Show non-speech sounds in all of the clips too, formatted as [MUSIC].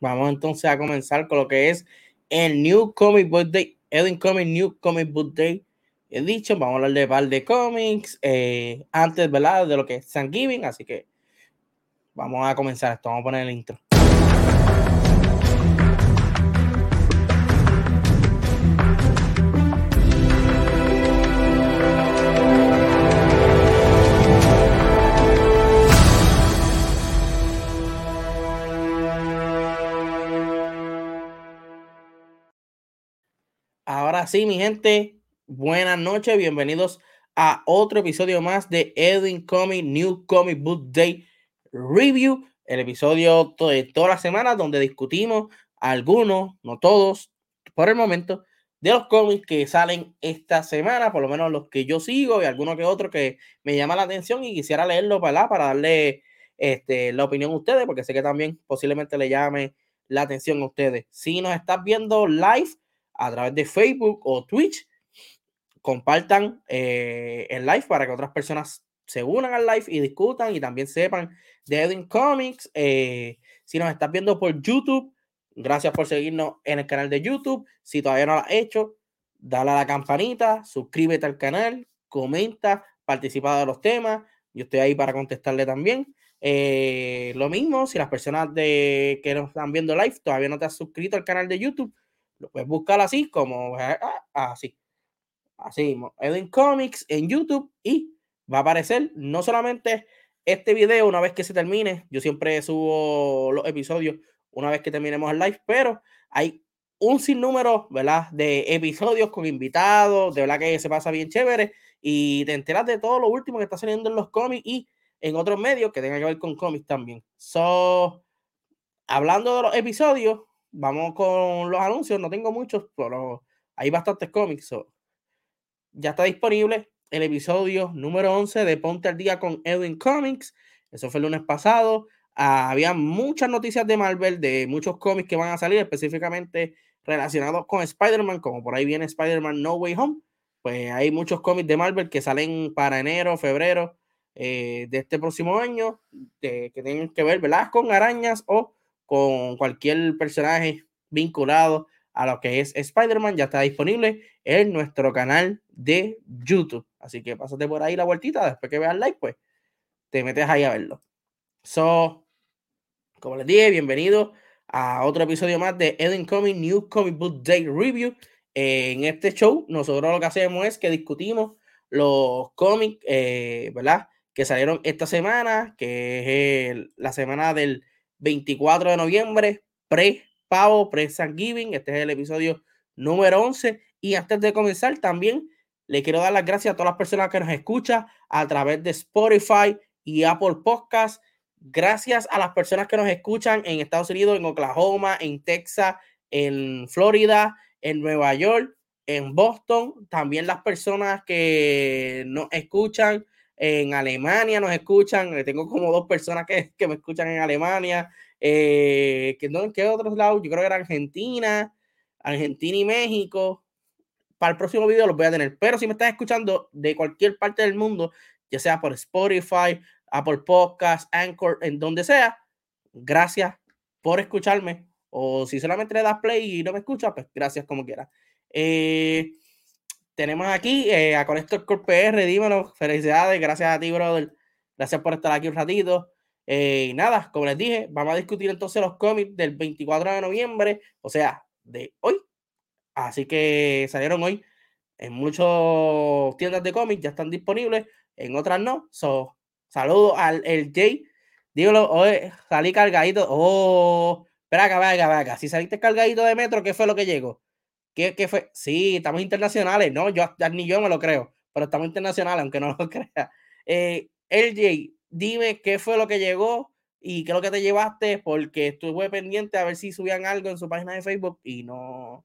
Vamos entonces a comenzar con lo que es el New Comic Book Day, Edwin Comic New Comic Book Day. He dicho, vamos a hablar de par de cómics eh, antes, ¿verdad? De lo que es Thanksgiving, así que vamos a comenzar esto. Vamos a poner el intro. Ahora sí, mi gente, buenas noches, bienvenidos a otro episodio más de Edwin Comic New Comic Book Day Review, el episodio de todas las semanas donde discutimos algunos, no todos, por el momento, de los cómics que salen esta semana, por lo menos los que yo sigo y algunos que otros que me llama la atención y quisiera leerlo para, para darle este, la opinión a ustedes, porque sé que también posiblemente le llame la atención a ustedes. Si nos estás viendo live, a través de Facebook o Twitch. Compartan eh, el live para que otras personas se unan al live y discutan y también sepan de Edwin Comics. Eh, si nos estás viendo por YouTube, gracias por seguirnos en el canal de YouTube. Si todavía no lo has hecho, dale a la campanita, suscríbete al canal, comenta, participa de los temas. Yo estoy ahí para contestarle también. Eh, lo mismo, si las personas de, que nos están viendo live todavía no te has suscrito al canal de YouTube, lo puedes buscar así, como ah, ah, así. Así, Edwin Comics en YouTube y va a aparecer no solamente este video una vez que se termine. Yo siempre subo los episodios una vez que terminemos el live, pero hay un sinnúmero, ¿verdad? De episodios con invitados, de verdad que se pasa bien chévere y te enteras de todo lo último que está saliendo en los cómics y en otros medios que tengan que ver con cómics también. So, hablando de los episodios, vamos con los anuncios. No tengo muchos, pero hay bastantes cómics. Ya está disponible el episodio número 11 de Ponte al Día con Edwin Comics. Eso fue el lunes pasado. Ah, había muchas noticias de Marvel, de muchos cómics que van a salir, específicamente relacionados con Spider-Man, como por ahí viene Spider-Man No Way Home. Pues hay muchos cómics de Marvel que salen para enero, febrero eh, de este próximo año, que tienen que ver, ¿verdad? Con arañas o con cualquier personaje vinculado a lo que es Spider-Man, ya está disponible en nuestro canal de YouTube. Así que pásate por ahí la vueltita, después que veas like, pues te metes ahí a verlo. So, como les dije, bienvenido a otro episodio más de Eden Comic New Comic Book Day Review. En este show, nosotros lo que hacemos es que discutimos los cómics, eh, ¿verdad? Que salieron esta semana, que es la semana del 24 de noviembre, pre-pavo, pre-Thanksgiving. Este es el episodio número 11. Y antes de comenzar, también le quiero dar las gracias a todas las personas que nos escuchan a través de Spotify y Apple Podcasts. Gracias a las personas que nos escuchan en Estados Unidos, en Oklahoma, en Texas, en Florida, en Nueva York, en Boston. También las personas que nos escuchan en Alemania nos escuchan, eh, tengo como dos personas que, que me escuchan en Alemania, eh, que no, ¿en qué otros lados? Yo creo que era Argentina, Argentina y México. Para el próximo video los voy a tener, pero si me estás escuchando de cualquier parte del mundo, ya sea por Spotify, Apple Podcasts, Anchor, en donde sea, gracias por escucharme. O si solamente le das play y no me escuchas, pues gracias como quieras. Eh, tenemos aquí eh, a Conector Corp PR, dímelo, felicidades, gracias a ti, brother. Gracias por estar aquí un ratito. Eh, y nada, como les dije, vamos a discutir entonces los cómics del 24 de noviembre, o sea, de hoy. Así que salieron hoy en muchas tiendas de cómics, ya están disponibles, en otras no. So, saludo al el Jay. Dígalo, hoy salí cargadito. Oh, espera acá, acá, acá. Si saliste cargadito de metro, ¿qué fue lo que llegó? ¿Qué, fue? Sí, estamos internacionales. No, yo ni yo me lo creo, pero estamos internacionales, aunque no [LAUGHS] lo crea. Eh, LJ, dime qué fue lo que llegó y qué es lo que te llevaste, porque estuve pendiente a ver si subían algo en su página de Facebook y no,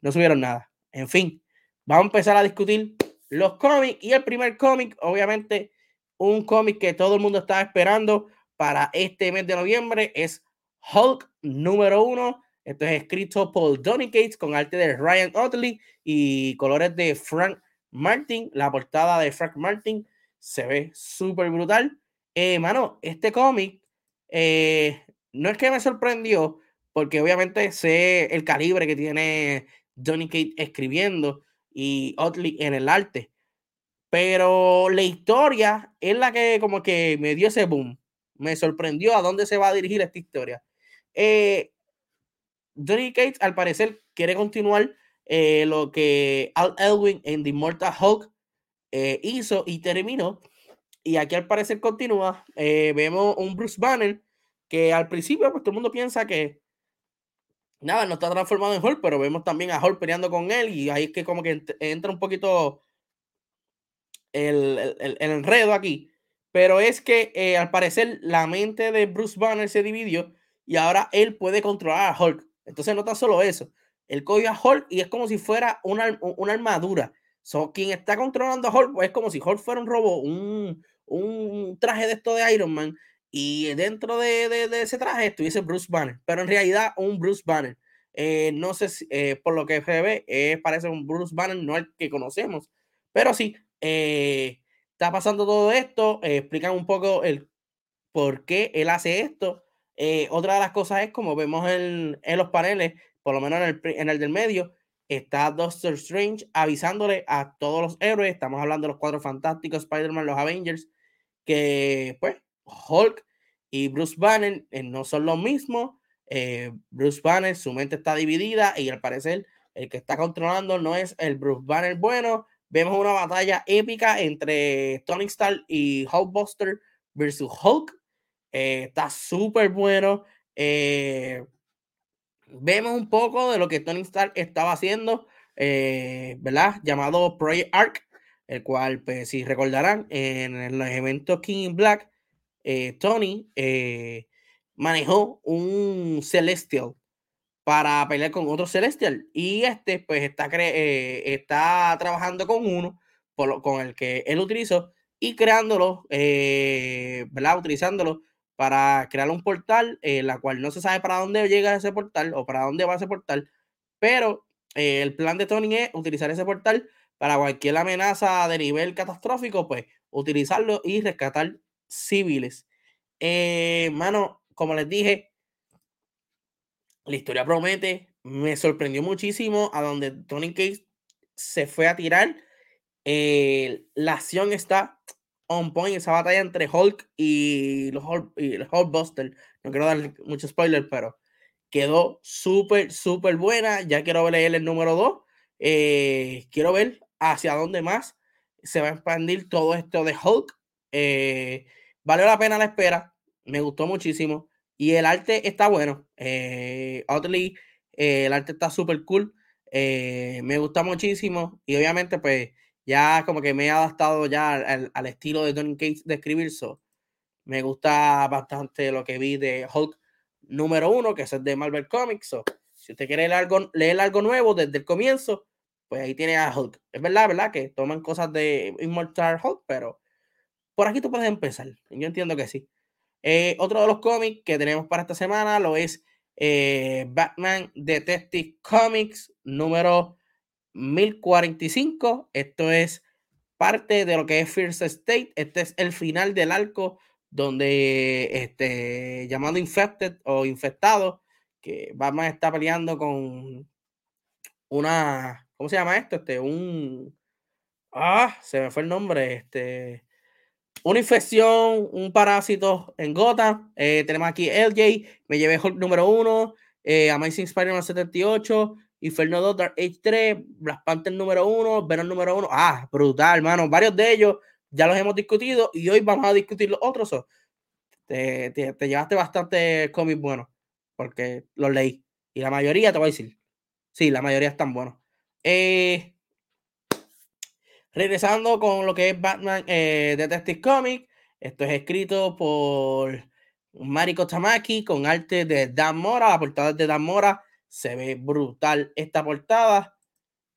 no subieron nada. En fin, vamos a empezar a discutir los cómics. Y el primer cómic, obviamente, un cómic que todo el mundo estaba esperando para este mes de noviembre es Hulk número uno. Esto es escrito por Donny Cates con arte de Ryan Otley y colores de Frank Martin. La portada de Frank Martin se ve súper brutal. Eh, mano, este cómic eh, no es que me sorprendió, porque obviamente sé el calibre que tiene Donny Cates escribiendo y Otley en el arte. Pero la historia es la que como que me dio ese boom. Me sorprendió a dónde se va a dirigir esta historia. Eh, Johnny Cage al parecer quiere continuar eh, lo que Al Elwin en The Immortal Hulk eh, hizo y terminó. Y aquí al parecer continúa. Eh, vemos un Bruce Banner que al principio pues todo el mundo piensa que nada, no está transformado en Hulk, pero vemos también a Hulk peleando con él y ahí es que como que entra un poquito el, el, el enredo aquí. Pero es que al parecer la mente de Bruce Banner se dividió y ahora él puede controlar a Hulk. Entonces no tan solo eso. Él coge a Hulk y es como si fuera una, una armadura. So, quien está controlando a Hulk pues, es como si Hulk fuera un robot, un, un traje de esto de Iron Man. Y dentro de, de, de, ese traje estuviese Bruce Banner. Pero en realidad un Bruce Banner. Eh, no sé si, eh, por lo que se ve, eh, parece un Bruce Banner, no el que conocemos. Pero sí, está pasando todo esto, explican un poco el por qué él hace esto. Eh, otra de las cosas es, como vemos en, los paneles, por lo menos en el, del medio, está Doctor Strange avisándole a todos los héroes, estamos hablando de los cuatro fantásticos, Spider-Man, los Avengers, que pues Hulk y Bruce Banner eh, no son los mismos. Eh, Bruce Banner, su mente está dividida y al parecer el que está controlando no es el Bruce Banner bueno, vemos una batalla épica entre Tony Stark y Hulkbuster versus Hulk. Eh, está súper bueno. Eh, vemos un poco de lo que Tony Stark estaba haciendo, eh, ¿verdad? Llamado Project Arc, el cual, pues, si recordarán, en los eventos King in Black, Tony manejó un Celestial para pelear con otro Celestial. Y este, pues, está, está trabajando con uno, por lo, con el que él utilizó, y creándolo, ¿verdad? Utilizándolo para crear un portal, eh, la cual no se sabe para dónde llega ese portal o para dónde va ese portal, pero eh, el plan de Tony es utilizar ese portal para cualquier amenaza de nivel catastrófico, pues utilizarlo y rescatar civiles. Eh, mano, como les dije, la historia promete. Me sorprendió muchísimo a donde Tony Case se fue a tirar. Eh, la acción está on point. Esa batalla entre Hulk y los Hulk, y los Hulkbuster. No quiero dar mucho spoiler, pero quedó súper, súper buena. Ya quiero leer el número 2. Eh, quiero ver hacia dónde más se va a expandir todo esto de Hulk. Eh, valió la pena la espera. Me gustó muchísimo. Y el arte está bueno. Eh, eh, el arte está súper cool. Eh, me gusta muchísimo. Y obviamente, pues, ya como que me he adaptado ya al, al estilo de Tony Cates de escribir. So, me gusta bastante lo que vi de Hulk número uno, que es el de Marvel Comics. So, si usted quiere leer algo, leer algo nuevo desde el comienzo, pues ahí tiene a Hulk. Es verdad, ¿verdad? Que toman cosas de Immortal Hulk, pero por aquí tú puedes empezar. Yo entiendo que sí. Eh, otro de los cómics que tenemos para esta semana lo es eh, Batman Detective Comics número 1045. Esto es parte de lo que es First State. Este es el final del arco donde este llamado Infected o Infectado, que Batman está peleando con una, ¿cómo se llama esto? Este, un, ah, se me fue el nombre, este, una infección, un parásito en gota. Eh, tenemos aquí LJ, me llevé Hulk número 1, eh, Amazing Spider-Man 78, Inferno 2, Dark Age 3, Black Panther número 1, Venom número 1. Ah, brutal, hermano. Varios de ellos ya los hemos discutido y hoy vamos a discutir los otros. Te, te, llevaste bastante cómics buenos porque los leí. Y la mayoría te voy a decir. Sí, la mayoría están buenos. Eh, Regresando con lo que es Batman eh, Detective Comics, esto es escrito por Mariko Tamaki con arte de Dan Mora. La portada de Dan Mora se ve brutal esta portada.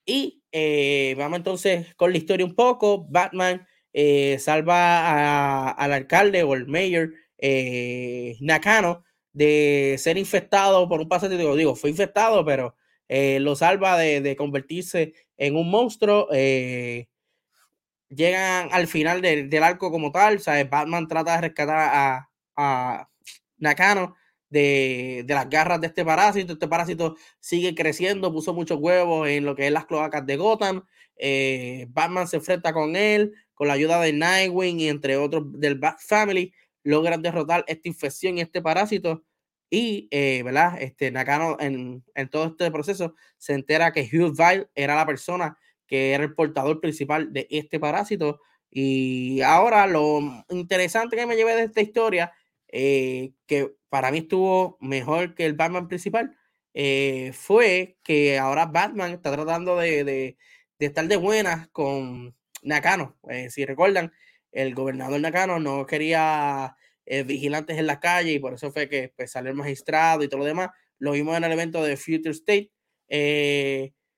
Y eh, vamos entonces con la historia un poco. Batman eh, salva al alcalde o el mayor eh, Nakano de ser infectado por un paciente. Digo, fue infectado, pero lo salva de, convertirse en un monstruo. llegan al final del arco como tal. ¿sabes? Batman trata de rescatar a, a Nakano de, las garras de este parásito. Este parásito sigue creciendo, puso muchos huevos en lo que es las cloacas de Gotham. Eh, Batman se enfrenta con él, con la ayuda de Nightwing y entre otros del Bat Family, logran derrotar esta infección este parásito. Y, eh, ¿verdad? Este, Nakano en, en, todo este proceso se entera que Hugh Vile era la persona que era el portador principal de este parásito. Y ahora lo interesante que me llevé de esta historia eh, que para mí estuvo mejor que el Batman principal, eh, fue que ahora Batman está tratando de, de, estar de buenas con Nakano. Eh, si recuerdan, el gobernador Nakano no quería vigilantes en la calle y por eso fue que pues, salió el magistrado y todo lo demás. Lo vimos en el evento de Future State.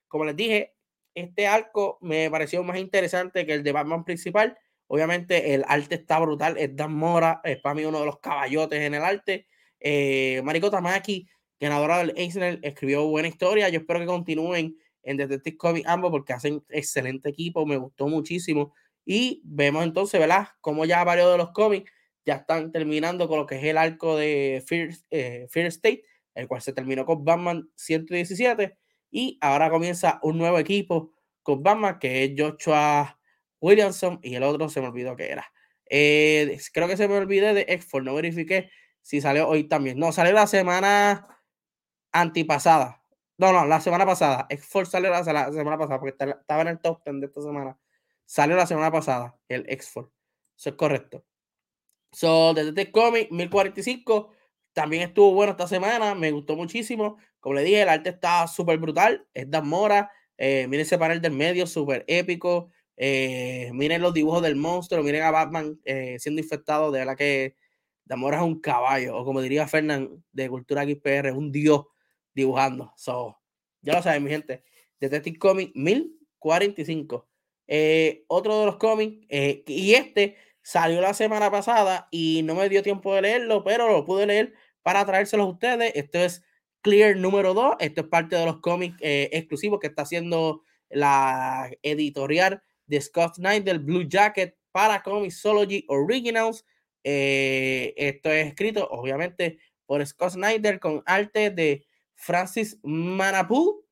como les dije, este arco me pareció más interesante que el de Batman principal Obviamente el arte está brutal. Es Dan Mora, es para mí uno de los caballotes en el arte. Eh, Mariko Tamaki, ganadora del Eisner, escribió buena historia. Yo espero que continúen en Detective Comics ambos porque hacen excelente equipo. Me gustó muchísimo. Y vemos entonces, ¿verdad? Como ya varios de los cómics ya están terminando con lo que es el arco de Fear, eh, Fear State, el cual se terminó con Batman 117. Y ahora comienza un nuevo equipo con Batman, que es Joshua Williamson y el otro se me olvidó que era. Eh, creo que se me olvidé de Exford, no verifiqué si salió hoy también. No, salió la semana antipasada. No, no, la semana pasada. Exford salió la, semana pasada porque estaba en el top 10 de esta semana. Salió la semana pasada el Exford. Eso es correcto. So, desde Comic 1045 también estuvo bueno esta semana. Me gustó muchísimo. Como le dije, el arte está súper brutal. Es Dan Mora. Eh, miren ese panel del medio, súper épico. Eh, miren los dibujos del monstruo, miren a Batman eh, siendo infectado, de verdad que Damora es un caballo, o como diría Fernán de Cultura XPR, un dios dibujando. So, ya lo saben, mi gente. Detective Comic 1045. Eh, otro de los cómics, y este salió la semana pasada y no me dio tiempo de leerlo, pero lo pude leer para traérselos a ustedes. Esto es Clear número 2. Esto es parte de los cómics exclusivos que está haciendo la editorial de Scott Snyder, Blue Jacket para Comixology Originals. Eh, esto es escrito, obviamente, por Scott Snyder con arte de Francis Manapu.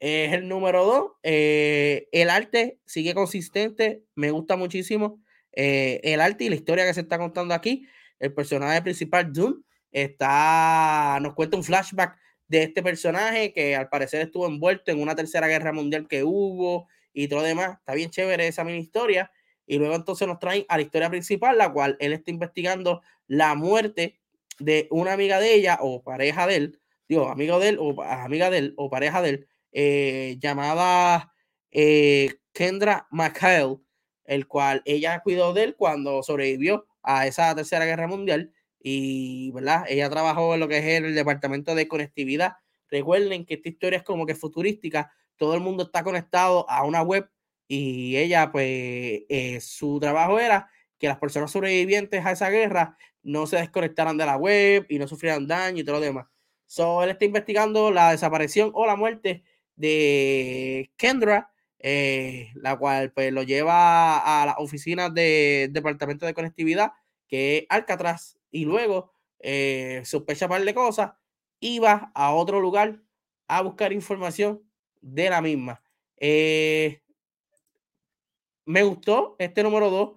Es el número 2. Eh, el arte sigue consistente, me gusta muchísimo. Eh, el arte y la historia que se está contando aquí. El personaje principal, Doom, está, nos cuenta un flashback de este personaje que al parecer estuvo envuelto en una tercera guerra mundial que hubo y todo lo demás. Está bien chévere esa mini historia. Y luego entonces nos traen a la historia principal, la cual él está investigando la muerte de una amiga de ella o pareja de él, digo, amigo de él o amiga de él o pareja de él, eh, llamada eh, Kendra McHale, el cual ella cuidó de él cuando sobrevivió a esa tercera guerra mundial y, ¿verdad? Ella trabajó en lo que es el departamento de conectividad. Recuerden que esta historia es como que futurística, todo el mundo está conectado a una web y ella, pues, eh, su trabajo era que las personas sobrevivientes a esa guerra no se desconectaran de la web y no sufrieran daño y todo lo demás. So, él está investigando la desaparición o la muerte de Kendra, eh, la cual pues lo lleva a las oficinas del Departamento de Conectividad, que es Alcatraz, y luego eh, sospecha par de cosas y va a otro lugar a buscar información de la misma. Eh, me gustó este número 2.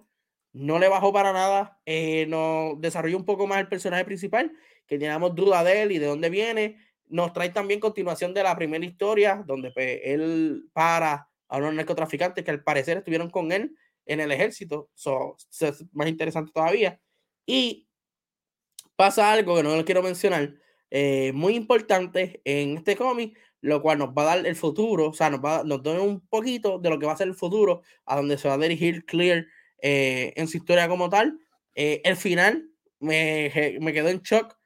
No le bajó para nada. Eh, nos desarrolló un poco más el personaje principal, que teníamos duda de él y de dónde viene. Nos trae también continuación de la primera historia, donde pues, él para a unos narcotraficantes que al parecer estuvieron con él en el ejército. Es más interesante todavía. Y pasa algo que no lo quiero mencionar, eh, muy importante en este cómic, lo cual nos va a dar el futuro, o sea, nos, va, nos da un poquito de lo que va a ser el futuro, a donde se va a dirigir Clear eh, en su historia como tal. Eh, el final me, me, quedó en shock.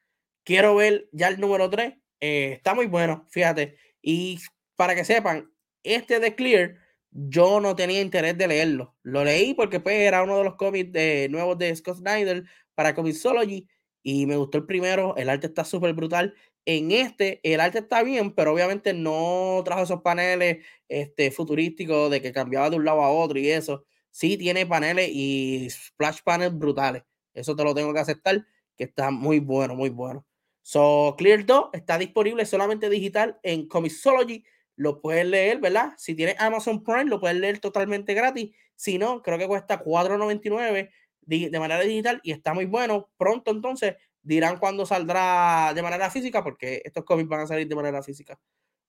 Quiero ver ya el número 3. Eh, está muy bueno, fíjate. Y para que sepan, Este de Clear, yo no tenía interés de leerlo. Lo leí porque pues, era uno de los cómics nuevos de Scott Snyder para Comixology y me gustó el primero. El arte está súper brutal. En este, el arte está bien, pero obviamente no trajo esos paneles este, futurísticos de que cambiaba de un lado a otro y eso. Sí tiene paneles y splash panels brutales. Eso te lo tengo que aceptar, que está muy bueno, muy bueno. So, Clear 2 está disponible solamente digital en Comixology. Lo puedes leer, ¿verdad? Si tienes Amazon Prime, lo puedes leer totalmente gratis. Si no, creo que cuesta $4.99 de manera digital y está muy bueno. Pronto entonces dirán cuándo saldrá de manera física, porque estos cómics van a salir de manera física.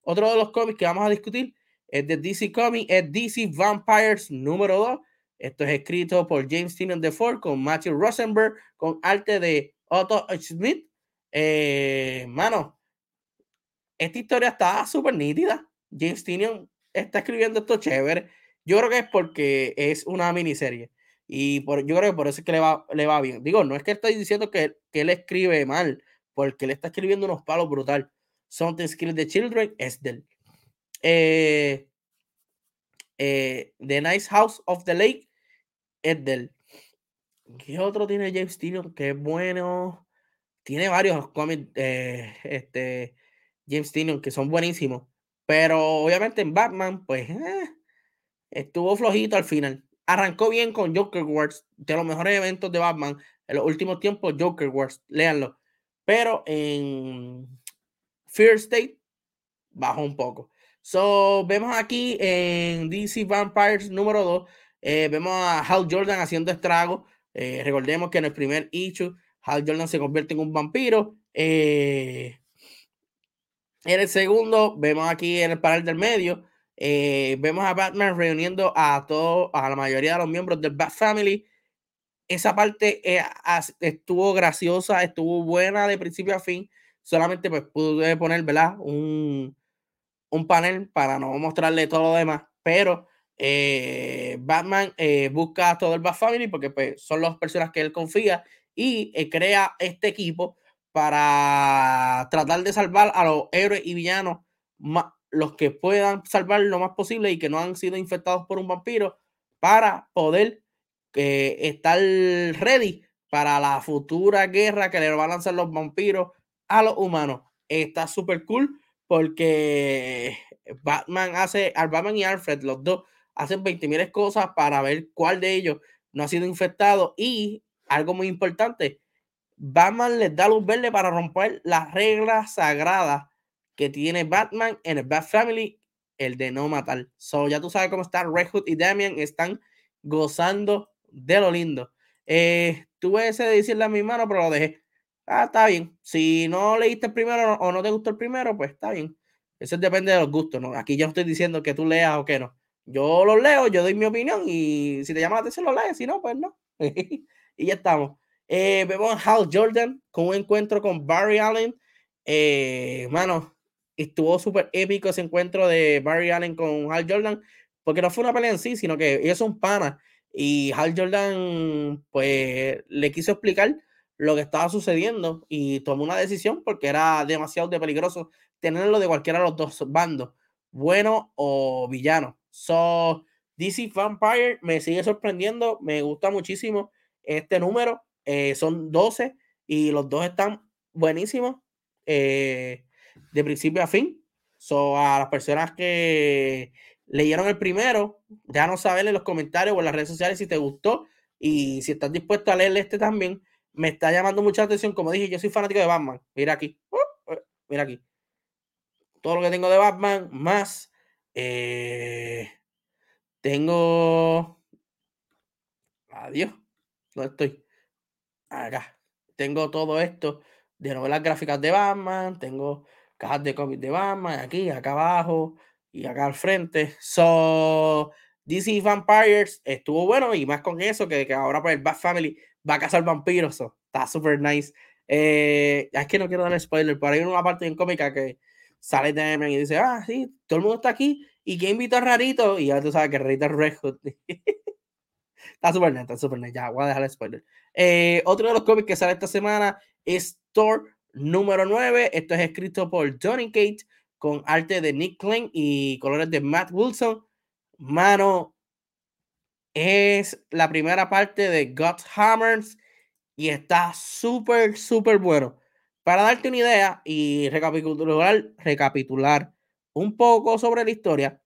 Otro de los cómics que vamos a discutir es de DC Comics, es DC Vampires número 2. Esto es escrito por James Tynion de Ford con Matthew Rosenberg, con arte de Otto Smith. Eh, mano, esta historia está súper nítida. James Tynion está escribiendo esto chévere. Yo creo que es porque es una miniserie. Y por, yo creo que por eso es que le va, le va bien. Digo, no es que estoy diciendo que, que él escribe mal, porque él está escribiendo unos palos brutal. Something Skills the Children es del. Eh, eh, the Nice House of the Lake es del. ¿Qué otro tiene James Tynion? Que es bueno. Tiene varios cómics, eh, este, James Tynion, que son buenísimos. Pero obviamente en Batman, pues estuvo flojito al final arrancó bien con Joker Wars, de los mejores eventos de Batman en los últimos tiempos, Joker Wars, léanlo. Pero en Fear State bajó un poco. So, vemos aquí en DC Vampires número 2, eh, vemos a Hal Jordan haciendo estrago. Eh, recordemos que en el primer issue, Hal Jordan se convierte en un vampiro. Eh, en el segundo, vemos aquí en el panel del medio, eh, vemos a Batman reuniendo a todos, a la mayoría de los miembros del Bat Family. Esa parte eh, estuvo graciosa, estuvo buena de principio a fin. Solamente pues pude poner, ¿verdad? Un, un panel para no mostrarle todo lo demás. Pero eh, Batman busca a todo el Bat Family porque pues, son las personas que él confía y crea este equipo para tratar de salvar a los héroes y villanos más, los que puedan salvar lo más posible y que no han sido infectados por un vampiro para poder eh, estar ready para la futura guerra que le van a lanzar los vampiros a los humanos. Está súper cool porque Batman hace, al Batman y Alfred, los dos, hacen 20 mil cosas para ver cuál de ellos no ha sido infectado y algo muy importante, Batman les da luz verde para romper las reglas sagradas que tiene Batman en el Bat Family, el de no matar. So, ya tú sabes cómo está Red Hood y Damian están gozando de lo lindo. Eh, tuve ese de decirle a mi mano, pero lo dejé. Ah, está bien. Si no leíste el primero o no te gustó el primero, pues está bien. Eso depende de los gustos, ¿no? Aquí yo estoy diciendo que tú leas o que no. Yo lo leo, yo doy mi opinión y si te llama la atención lo lees, si no, pues no. [LAUGHS] y ya estamos. Eh, vemos a Hal Jordan con un encuentro con Barry Allen. Eh, estuvo súper épico ese encuentro de Barry Allen con Hal Jordan, porque no fue una pelea en sí, sino que ellos son panas. Y Hal Jordan, pues, le quiso explicar lo que estaba sucediendo y tomó una decisión porque era demasiado de peligroso tenerlo de cualquiera de los dos bandos, bueno o villano. So, DC Vampire me sigue sorprendiendo, me gusta muchísimo este número. Eh, son 12 y los dos están buenísimos. Eh, de principio a fin. So, a las personas que leyeron el primero, déjanos saber en los comentarios o en las redes sociales si te gustó y si estás dispuesto a leer este también. Me está llamando mucha atención. Como dije, yo soy fanático de Batman. Mira aquí. Uh, uh, mira aquí. Todo lo que tengo de Batman, más eh, tengo. Adiós. ¿Dónde estoy? Acá. Tengo todo esto de novelas gráficas de Batman. Tengo cajas de cómics de Batman, aquí, acá abajo y acá al frente. So, DC Vampires estuvo bueno y más con eso, que, que ahora pues el Bat Family va a cazar vampiros. So, está súper nice. Eh, es que no quiero dar spoiler, pero hay una parte en cómica que sale de y dice, ah, sí, todo el mundo está aquí y que invita a Rarito y ya tú sabes que Rarito es Red Hood. [LAUGHS] está súper neta, está súper neta. Ya, voy a dejar el spoiler. Eh, otro de los cómics que sale esta semana es Thor número 9. Esto es escrito por Johnny Kate con arte de Nick Klein y colores de Matt Wilson. Mano, es la primera parte de God's Hammers y está súper, súper bueno. Para darte una idea y recapitular, recapitular un poco sobre la historia,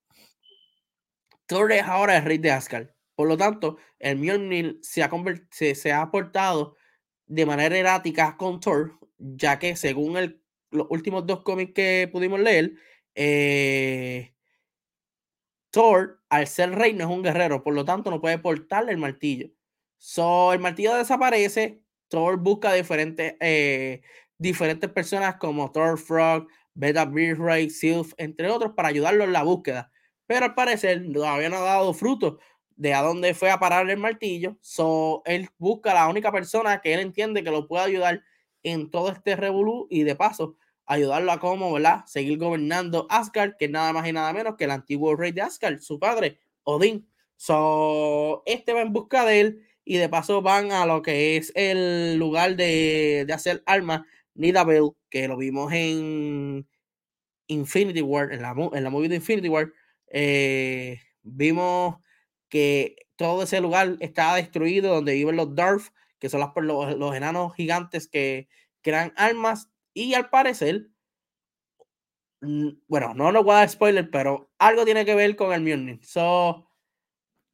Thor es ahora el rey de Asgard. Por lo tanto, el Mjolnir se ha, se, se ha portado de manera errática con Thor, ya que según el, los últimos dos cómics que pudimos leer, eh, Thor, al ser rey, no es un guerrero, por lo tanto no puede portarle el martillo. So, el martillo desaparece, Thor busca diferentes, eh, diferentes personas como Thor Frog, Beta Beard Sylph, entre otros, para ayudarlo en la búsqueda. Pero al parecer todavía no ha dado fruto de a dónde fue a parar el martillo. So, él busca a la única persona que él entiende que lo puede ayudar en todo este revolú y de paso ayudarlo a cómo, ¿verdad? Seguir gobernando Asgard, que es nada más y nada menos que el antiguo rey de Asgard, su padre, Odín. So, este va en busca de él y de paso van a lo que es el lugar de, de hacer armas, Nidavellir, que lo vimos en Infinity War, en la, en la movie de Infinity War. Eh, vimos que todo ese lugar estaba destruido, donde viven los Darth, que son los, los, enanos gigantes que crean armas, y al parecer, bueno, no nos voy a dar spoiler, pero algo tiene que ver con el Mjolnir. So,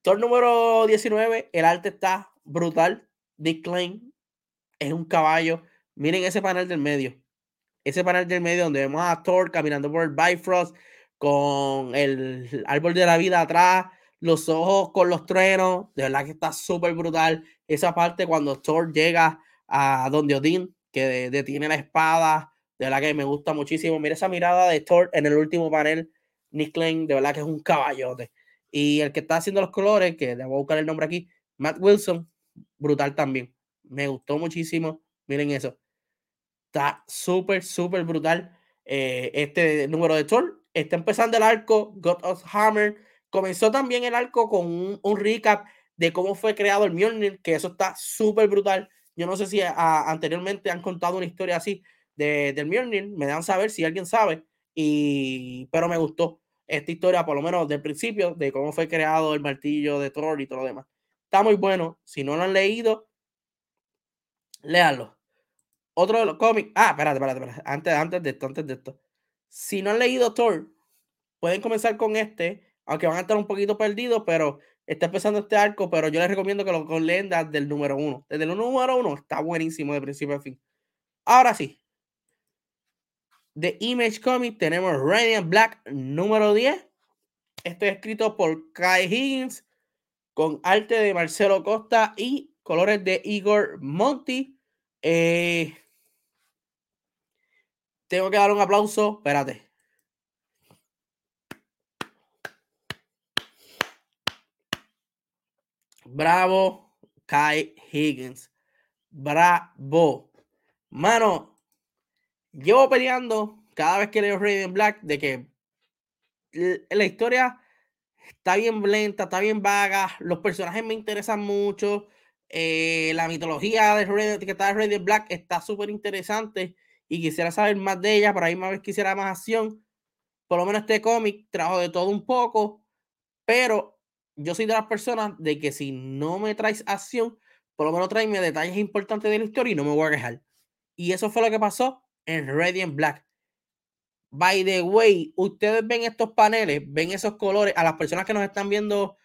Thor número 19, el arte está brutal. Dick Klein es un caballo. Miren ese panel del medio. Ese panel del medio donde vemos a Thor caminando por el Bifrost con el árbol de la vida atrás los ojos con los truenos, de verdad que está súper brutal. Esa parte cuando Thor llega a donde Odín, que detiene la espada, de verdad que me gusta muchísimo. Mira esa mirada de Thor en el último panel, Nick Klein, de verdad que es un caballote. Y el que está haciendo los colores, que le voy a buscar el nombre aquí, Matt Wilson, brutal también. Me gustó muchísimo. Miren eso. Está súper, súper brutal eh, este número de Thor. Está empezando el arco, God of Hammer Comenzó también el arco con un, recap de cómo fue creado el Mjolnir, que eso está súper brutal. Yo no sé si anteriormente han contado una historia así de, del Mjolnir, me dan saber si alguien sabe, y, pero me gustó esta historia, por lo menos del principio, de cómo fue creado el martillo de Thor y todo lo demás. Está muy bueno. Si no lo han leído, léanlo. Otro de los cómics. Ah, espérate, espérate, espérate. Antes, antes de esto, antes de esto. Si no han leído Thor, pueden comenzar con este aunque van a estar un poquito perdidos, pero está empezando este arco, pero yo les recomiendo que lo leen desde el número uno. Desde el número uno está buenísimo de principio a fin. Ahora sí. De Image Comic tenemos Radiant Black número 10. Este es escrito por Kai Higgins con arte de Marcelo Costa y colores de Igor Monti. Eh, tengo que dar un aplauso. Espérate. Bravo, Kai Higgins. Bravo. Mano, llevo peleando cada vez que leo Raiden Black de que la historia está bien lenta, está bien vaga, los personajes me interesan mucho, eh, la mitología de Raiden, que de Black está súper interesante y quisiera saber más de ella, pero ahí más vez quisiera más acción. Por lo menos este cómic trajo de todo un poco, pero yo soy de las personas de que si no me traes acción, por lo menos tráeme detalles importantes de la historia y no me voy a quejar. Y eso fue lo que pasó en Radiant Black. By the way, ustedes ven estos paneles, ven esos colores, a las personas que nos están viendo,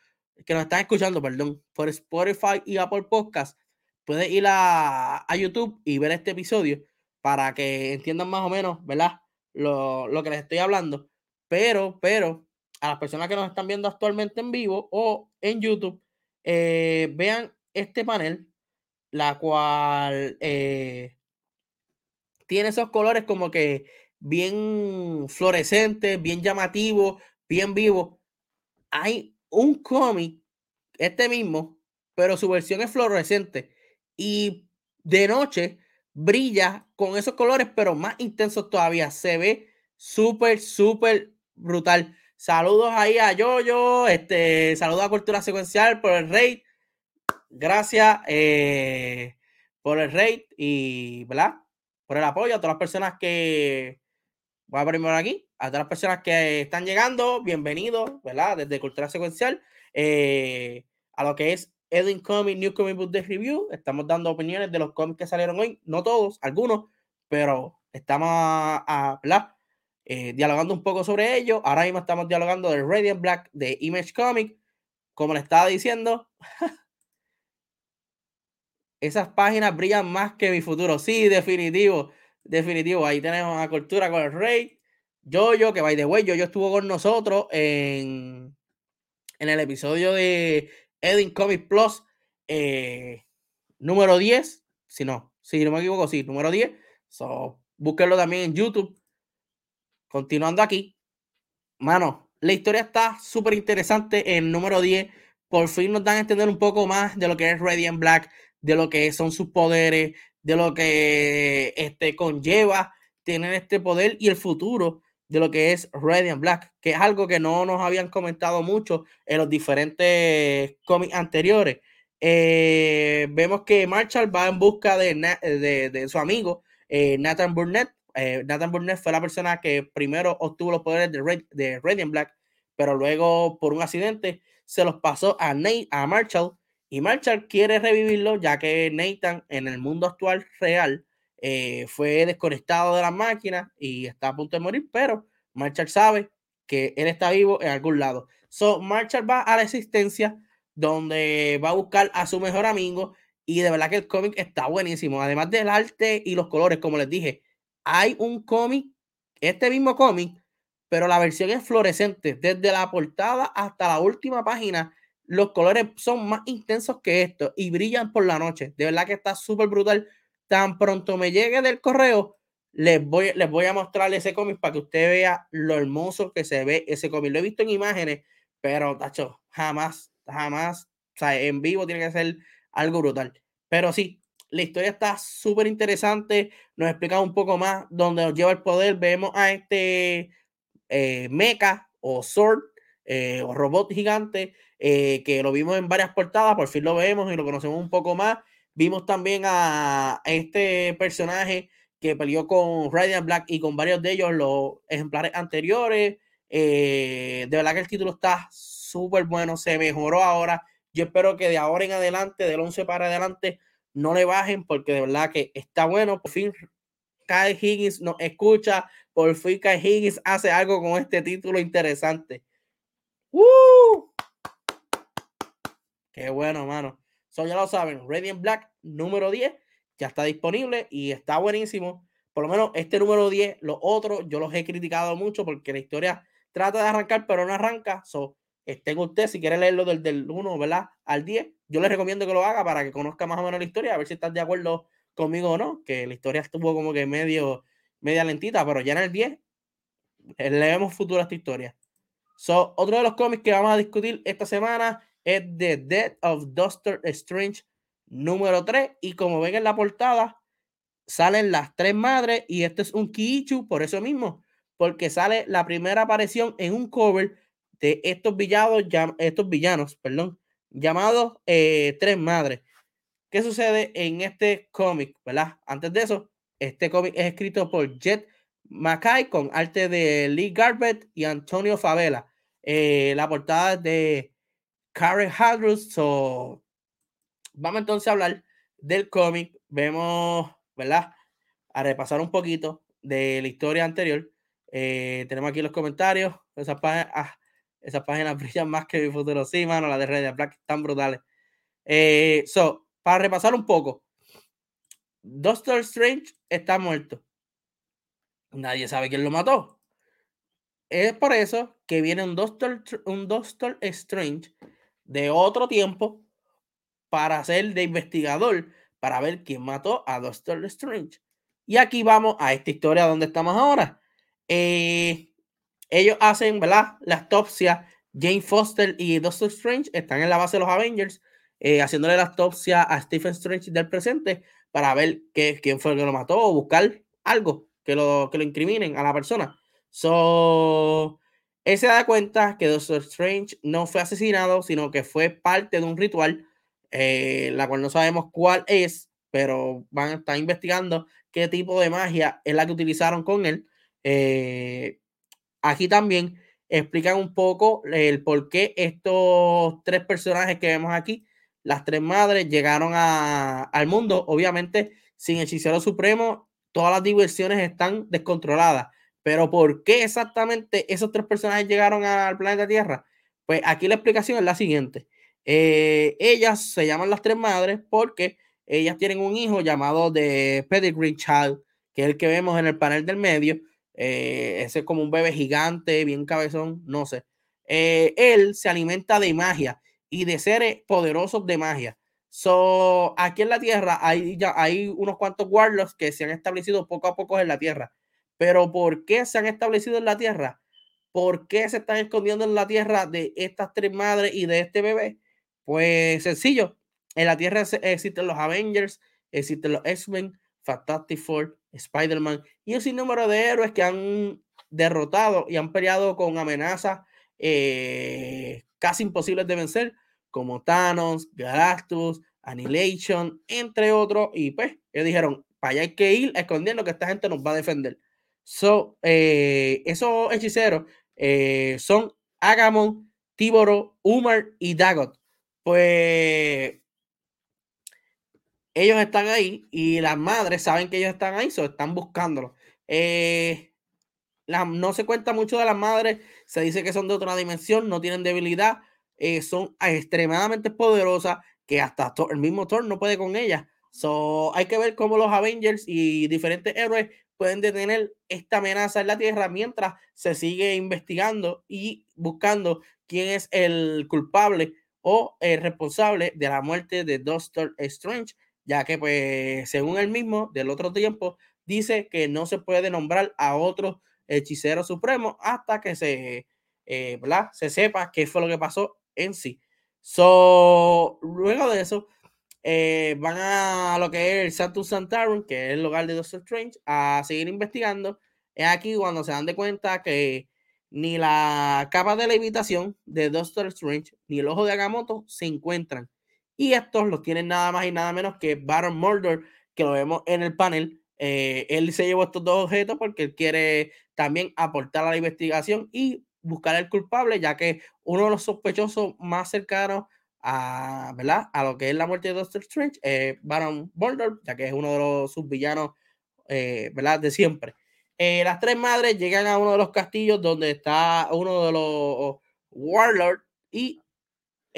que nos están escuchando, perdón, por Spotify y Apple Podcast, pueden ir a, YouTube y ver este episodio para que entiendan más o menos, ¿verdad? Lo, lo que les estoy hablando. Pero, pero, a las personas que nos están viendo actualmente en vivo o en YouTube, eh, vean este panel, la cual eh, tiene esos colores como que bien fluorescentes, bien llamativos, bien vivos. Hay un cómic, este mismo, pero su versión es fluorescente y de noche brilla con esos colores, pero más intensos todavía. Se ve súper, súper brutal. Saludos ahí a Yoyo, este, saludos a Cultura Secuencial por el rate. Gracias eh, por el rate y, ¿verdad? Por el apoyo a todas las personas que voy a primero aquí. a todas las personas que están llegando, bienvenidos, ¿verdad? Desde Cultura Secuencial, eh, a lo que es Edwin Comic New Comic Book Day Review. Estamos dando opiniones de los cómics que salieron hoy, no todos, algunos, pero estamos a, eh, dialogando un poco sobre ello. Ahora mismo estamos dialogando de Radiant Black de Image Comic. Como le estaba diciendo, [LAUGHS] esas páginas brillan más que mi futuro. Sí, definitivo, definitivo. Ahí tenemos a Cultura con el Rey. Yo-Yo, que by the way, Yo-Yo estuvo con nosotros en, en el episodio de Edin Comic Plus eh, número 10. Si no, si no me equivoco, sí, número 10. So, búsquenlo también en YouTube. Continuando aquí. Mano, la historia está súper interesante en número 10. Por fin nos dan a entender un poco más de lo que es Radiant Black, de lo que son sus poderes, de lo que este, conlleva tener este poder y el futuro de lo que es Radiant Black, que es algo que no nos habían comentado mucho en los diferentes cómics anteriores. Eh, vemos que Marshall va en busca de, de, su amigo eh, Nathan Burnett. Eh, Nathan Burnett fue la persona que primero obtuvo los poderes de, de Radiant Black, pero luego por un accidente se los pasó a, Nate, a Marshall y Marshall quiere revivirlo ya que Nathan en el mundo actual real eh, fue desconectado de la máquina y está a punto de morir, pero Marshall sabe que él está vivo en algún lado. So, Marshall va a la existencia donde va a buscar a su mejor amigo y de verdad que el cómic está buenísimo. Además del arte y los colores, como les dije, hay un cómic, este mismo cómic, pero la versión es fluorescente. Desde la portada hasta la última página, los colores son más intensos que esto y brillan por la noche. De verdad que está súper brutal tan pronto me llegue del correo, les voy, les voy a mostrar ese cómic para que usted vea lo hermoso que se ve ese cómic. Lo he visto en imágenes, pero, tacho, jamás, jamás, o sea, en vivo tiene que ser algo brutal. Pero sí, la historia está súper interesante, nos explica un poco más dónde nos lleva el poder. Vemos a este eh, mecha o sword eh, o robot gigante eh, que lo vimos en varias portadas, por fin lo vemos y lo conocemos un poco más. Vimos también a este personaje que peleó con Radiant Black y con varios de ellos los ejemplares anteriores. Eh, de verdad que el título está súper bueno, se mejoró ahora. Yo espero que de ahora en adelante, del 11 para adelante, no le bajen porque de verdad que está bueno. Por fin Kai Higgins nos escucha, por fin Kai Higgins hace algo con este título interesante. ¡Uh! Qué bueno, mano ya lo saben, Radiant Black número 10 ya está disponible y está buenísimo. Por lo menos este número 10, los otros yo los he criticado mucho porque la historia trata de arrancar, pero no arranca. So, estén usted, si quiere leerlo del, del 1 ¿verdad? al 10, yo les recomiendo que lo haga para que conozca más o menos la historia, a ver si estás de acuerdo conmigo o no, que la historia estuvo como que medio, media lentita, pero ya en el 10 eh, le vemos futuro esta historia. So, otro de los cómics que vamos a discutir esta semana es The Death of Doctor Strange número 3. Y como ven en la portada, salen las tres madres y este es un Kiichu por eso mismo, porque sale la primera aparición en un cover de estos villanos, estos villanos, perdón, llamados eh, Tres Madres. ¿Qué sucede en este cómic? ¿Verdad? Antes de eso, este cómic es escrito por Jet Mackay con arte de Lee Garbett y Antonio Favela. Eh, la portada de Karen Hadrus. So, vamos entonces a hablar del cómic. Vemos, ¿verdad? A repasar un poquito de la historia anterior. Eh, tenemos aquí los comentarios. Esas páginas, ah, esas páginas [LAUGHS] brillan más que mi futuro. Sí, mano, la de Red Black están brutales. Eh, so, para repasar un poco. Doctor Strange está muerto. Nadie sabe quién lo mató. Es por eso que viene un Doctor, un Doctor Strange de otro tiempo para ser de investigador, para ver quién mató a Doctor Strange. Y aquí vamos a esta historia donde estamos ahora. Eh, ellos hacen, ¿verdad? La autopsia. Jane Foster y Doctor Strange están en la base de los Avengers, eh, haciéndole la autopsia a Stephen Strange del presente para ver qué, quién fue el que lo mató o buscar algo que lo, que lo incriminen a la persona. So, él se da cuenta que Doctor Strange no fue asesinado, sino que fue parte de un ritual, eh, la cual no sabemos cuál es, pero van a estar investigando qué tipo de magia es la que utilizaron con él. Eh, aquí también explican un poco el por qué estos tres personajes que vemos aquí, las tres madres, llegaron al mundo. Obviamente, sin hechicero supremo, todas las diversiones están descontroladas. Pero ¿por qué exactamente esos tres personajes llegaron al planeta Tierra? Pues aquí la explicación es la siguiente. Eh, ellas se llaman las tres madres porque ellas tienen un hijo llamado de Pedigree Child, que es el que vemos en el panel del medio. Eh, ese es como un bebé gigante, bien cabezón, no sé. Eh, él se alimenta de magia y de seres poderosos de magia. So, aquí en la Tierra hay, ya, hay unos cuantos warlocks que se han establecido poco a poco en la Tierra. Pero ¿por qué se han establecido en la Tierra? ¿Por qué se están escondiendo en la Tierra de estas tres madres y de este bebé? Pues sencillo, en la Tierra existen los Avengers, existen los X-Men, Fantastic Four, Spider-Man y un sinnúmero de héroes que han derrotado y han peleado con amenazas eh, casi imposibles de vencer, como Thanos, Galactus, Annihilation, entre otros. Y pues, ellos dijeron, para allá hay que ir escondiendo que esta gente nos va a defender. So, eh, esos hechiceros eh, son Agamon, Tiboro, Umar y Dagot. Pues ellos están ahí y las madres saben que ellos están ahí, so están buscándolo. Eh, no se cuenta mucho de las madres, se dice que son de otra dimensión, no tienen debilidad, eh, son extremadamente poderosas, que hasta el mismo Thor no puede con ellas. So, hay que ver cómo los Avengers y diferentes héroes pueden detener esta amenaza en la Tierra mientras se sigue investigando y buscando quién es el culpable o el responsable de la muerte de Doctor Strange, ya que pues según él mismo del otro tiempo dice que no se puede nombrar a otro hechicero supremo hasta que se, eh, se sepa qué fue lo que pasó en sí. So, luego de eso, eh, van a lo que es el Santum Santarum, que es el lugar de Doctor Strange, a seguir investigando. Es aquí cuando se dan de cuenta que ni la capa de levitación de Doctor Strange ni el ojo de Agamotto se encuentran. Y estos los tienen nada más y nada menos que Baron Murder, que lo vemos en el panel. Eh, él se llevó estos dos objetos porque él quiere también aportar a la investigación y buscar al culpable, ya que uno de los sospechosos más cercanos a, ¿verdad? a lo que es la muerte de Doctor Strange es Baron Murder, ya que es uno de los subvillanos eh, ¿verdad? de siempre. Eh, las tres madres llegan a uno de los castillos donde está uno de los Warlords y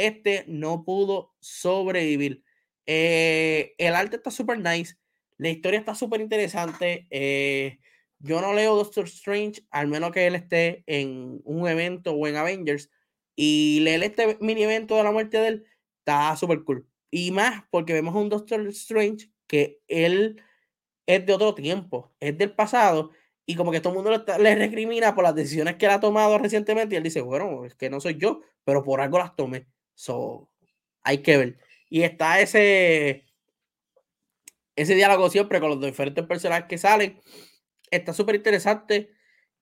este no pudo sobrevivir. Eh, el arte está súper nice, la historia está súper interesante. Eh, yo no leo Doctor Strange, al menos que él esté en un evento o en Avengers. Y leer este mini evento de la muerte de él está súper cool. Y más porque vemos un Doctor Strange que él es de otro tiempo, es del pasado y como que todo el mundo le, recrimina por las decisiones que él ha tomado recientemente y él dice, bueno, es que no soy yo, pero por algo las tomé. So, hay que ver. Y está ese, ese diálogo siempre con los diferentes personajes que salen. Está súper interesante.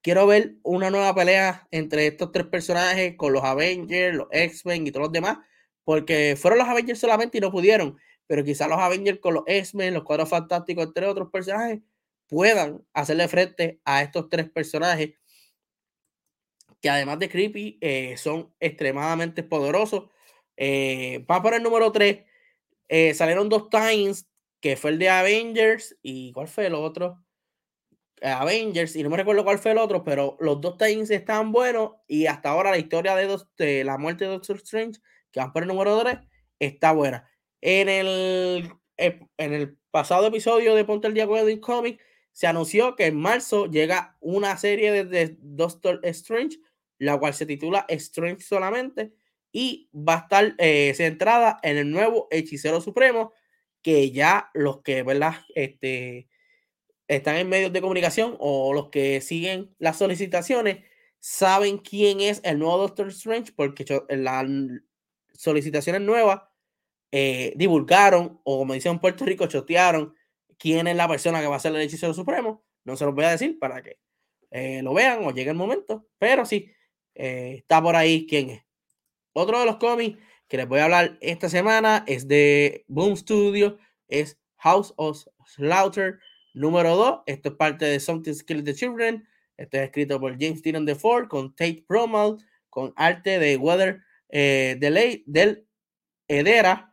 Quiero ver una nueva pelea entre estos tres personajes con los Avengers, los X-Men y todos los demás, porque fueron los Avengers solamente y no pudieron, pero quizás los Avengers con los X-Men, los Cuadros Fantásticos, entre otros personajes, puedan hacerle frente a estos tres personajes que además de creepy eh, son extremadamente poderosos. Eh, va por el número 3. Eh, salieron dos times, que fue el de Avengers y ¿cuál fue el otro? Avengers, y no me recuerdo cuál fue el otro, pero los dos times están buenos y hasta ahora la historia de, de la muerte de Doctor Strange, que va por el número 3, está buena. En el, en el pasado episodio de Ponte el Día Edwin Comic, se anunció que en marzo llega una serie de, Doctor Strange, la cual se titula Strange solamente, y va a estar eh, centrada en el nuevo hechicero supremo, que ya los que ¿verdad? Este, están en medios de comunicación o los que siguen las solicitaciones saben quién es el nuevo Doctor Strange, porque las solicitaciones nuevas eh, divulgaron, o como dicen en Puerto Rico, chotearon quién es la persona que va a ser el hechicero supremo. No se los voy a decir para que eh, lo vean o llegue el momento, pero sí, está por ahí quién es. Otro de los cómics que les voy a hablar esta semana es de Boom Studio, es House of Slaughter número 2. Esto es parte de Something Kill the Children. Este es escrito por James Tyrion de Ford con Tate Promal, con arte de Weather eh, del Hedera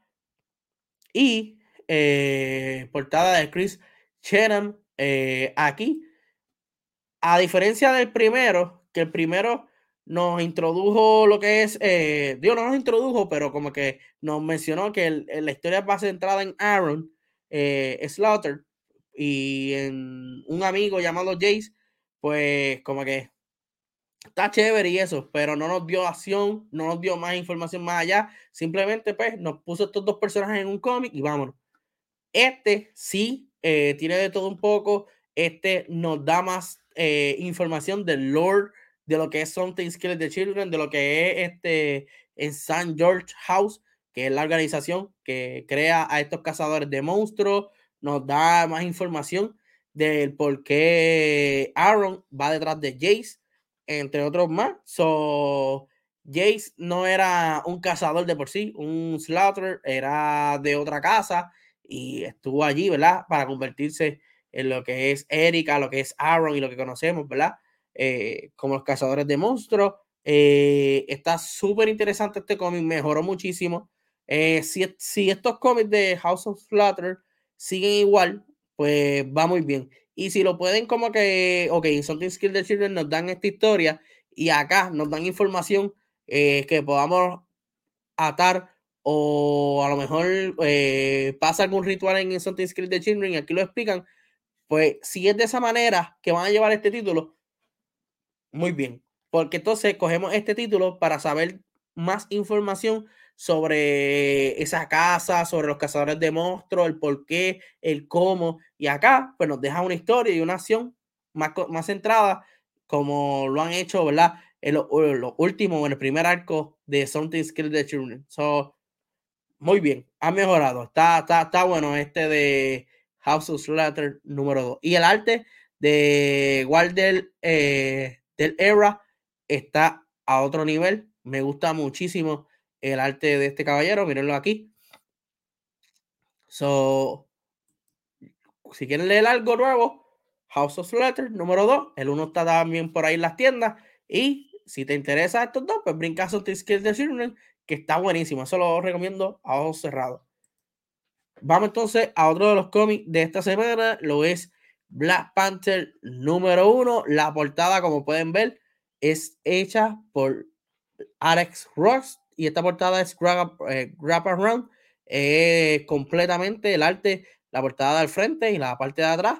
y eh, portada de Chris Chenham eh, aquí. A diferencia del primero, que el primero nos introdujo lo que es, eh, Dios no nos introdujo, pero como que nos mencionó que la historia va centrada en Aaron eh, Slaughter y en un amigo llamado Jace, pues como que está chévere y eso, pero no nos dio acción, no nos dio más información más allá, simplemente pues nos puso estos dos personajes en un cómic y vámonos. Este sí eh, tiene de todo un poco, este nos da más eh, información del Lord de lo que es Something Skills the Children, de lo que es este en St. George House, que es la organización que crea a estos cazadores de monstruos, nos da más información del por qué Aaron va detrás de Jace, entre otros más. So, Jace no era un cazador de por sí, un Slaughter, era de otra casa y estuvo allí, ¿verdad? Para convertirse en lo que es Erika, lo que es Aaron y lo que conocemos, ¿verdad? Eh, como los cazadores de monstruos. Eh, está súper interesante este cómic, mejoró muchísimo. Eh, si, si, estos cómics de House of Flutter siguen igual, pues va muy bien. Y si lo pueden como que, ok, en Something Skill the Children nos dan esta historia y acá nos dan información que podamos atar o a lo mejor pasa algún ritual en Something Skill the Children y aquí lo explican, pues si es de esa manera que van a llevar este título, muy bien, porque entonces cogemos este título para saber más información sobre esa casa, sobre los cazadores de monstruos, el por qué, el cómo. Y acá, pues nos deja una historia y una acción más, más centrada, como lo han hecho, ¿verdad? En lo, último, en el primer arco de Something Skill the Children. So, muy bien, ha mejorado. Está, está, está bueno este de House of Slater número 2. Y el arte de Walder eh, del Era está a otro nivel. Me gusta muchísimo el arte de este caballero. Mírenlo aquí. So, si quieren leer algo nuevo, House of Letters número 2. El uno está también por ahí en las tiendas. Y si te interesa estos dos, pues brinca a Skills de Children, que está buenísimo. Eso lo recomiendo a ojos cerrados. Vamos entonces a otro de los cómics de esta semana. Lo es Black Panther número uno. La portada, como pueden ver, es hecha por Alex Ross y esta portada es Grab, eh, Around. completamente el arte, la portada del frente y la parte de atrás.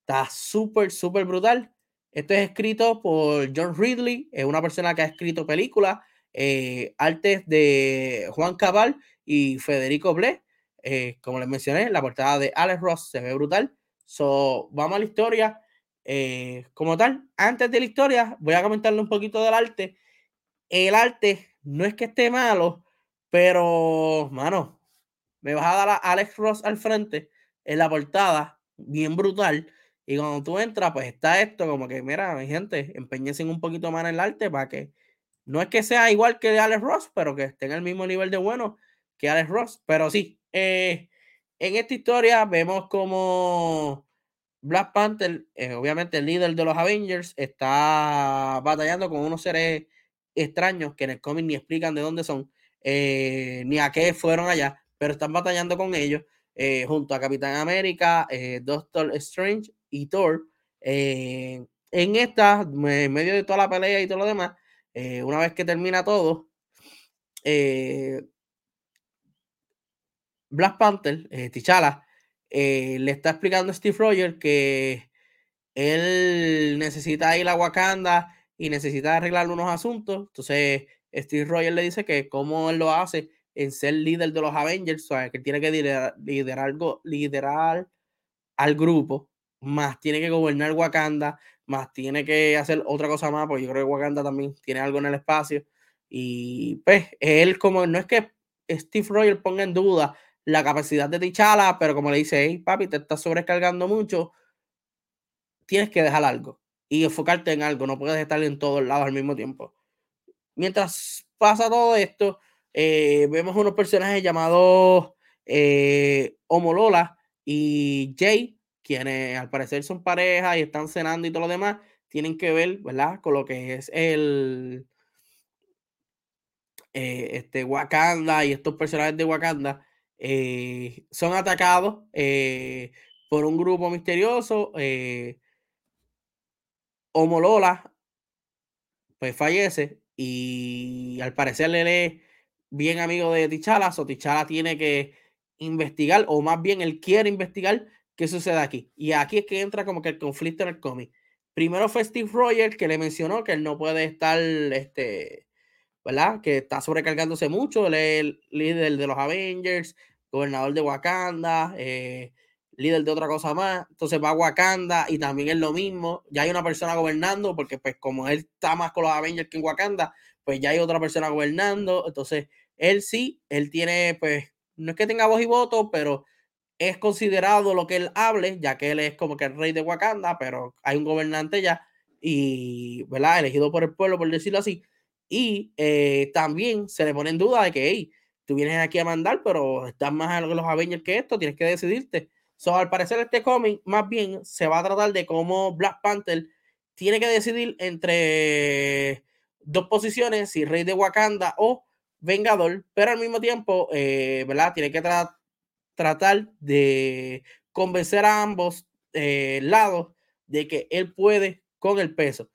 Está súper, súper brutal. Esto es escrito por John Ridley, es una persona que ha escrito películas, eh, artes de Juan Cabal y Federico Ble. Eh, como les mencioné, la portada de Alex Ross se ve brutal. So, vamos a la historia. Eh, como tal, antes de la historia, voy a comentarle un poquito del arte. El arte no es que esté malo, pero, mano, me vas a dar a Alex Ross al frente en la portada, bien brutal. Y cuando tú entras, pues está esto, como que, mira, mi gente, empeñense un poquito más en el arte para que no es que sea igual que Alex Ross, pero que esté en el mismo nivel de bueno que Alex Ross. Pero sí, eh, en esta historia vemos como Black Panther, eh, obviamente el líder de los Avengers, está batallando con unos seres extraños que en el cómic ni explican de dónde son, eh, ni a qué fueron allá, pero están batallando con ellos eh, junto a Capitán América, Doctor Strange y Thor. en esta, en medio de toda la pelea y todo lo demás, una vez que termina todo, Black Panther, eh, T'Challa, eh, le está explicando a Steve Rogers que él necesita ir a Wakanda y necesita arreglar unos asuntos. Entonces, Steve Rogers le dice que cómo él lo hace en ser líder de los Avengers, o sea, que tiene que liderar, liderar al grupo, más tiene que gobernar Wakanda, más tiene que hacer otra cosa más, porque yo creo que Wakanda también tiene algo en el espacio. Y pues, él como, no es que Steve Rogers ponga en duda la capacidad de Tichala, pero como le dice, hey, papi, te estás sobrecargando mucho, tienes que dejar algo y enfocarte en algo, no puedes estar en todos lados al mismo tiempo. Mientras pasa todo esto, eh, vemos unos personajes llamados eh, Omolola y Jay, quienes al parecer son pareja y están cenando y todo lo demás, tienen que ver, ¿verdad? Con lo que es el eh, este, Wakanda y estos personajes de Wakanda eh, son atacados eh, por un grupo misterioso. Omolola pues fallece y al parecer él es bien amigo de T'Challa, o T'Challa tiene que investigar, o más bien él quiere investigar qué sucede aquí. Y aquí es que entra como que el conflicto en el cómic. Primero fue Steve Rogers que le mencionó que él no puede estar, este, ¿verdad? Que está sobrecargándose mucho, él es el líder de los Avengers, gobernador de Wakanda, eh, líder de otra cosa más. Entonces va a Wakanda y también es lo mismo. Ya hay una persona gobernando, porque pues como él está más con los Avengers que en Wakanda, pues ya hay otra persona gobernando. Entonces, él sí, él tiene, pues, no es que tenga voz y voto, pero es considerado lo que él hable, ya que él es como que el rey de Wakanda, pero hay un gobernante ya, y, ¿verdad? Elegido por el pueblo, por decirlo así. Y eh, también se le pone en duda de que, hey, tú vienes aquí a mandar, pero estás más a los Avengers que esto, tienes que decidirte. So, al parecer, este cómic más bien se va a tratar de cómo Black Panther tiene que decidir entre dos posiciones, si rey de Wakanda o vengador, pero al mismo tiempo, eh, ¿verdad? Tiene que tratar de convencer a ambos eh, lados de que él puede con el peso.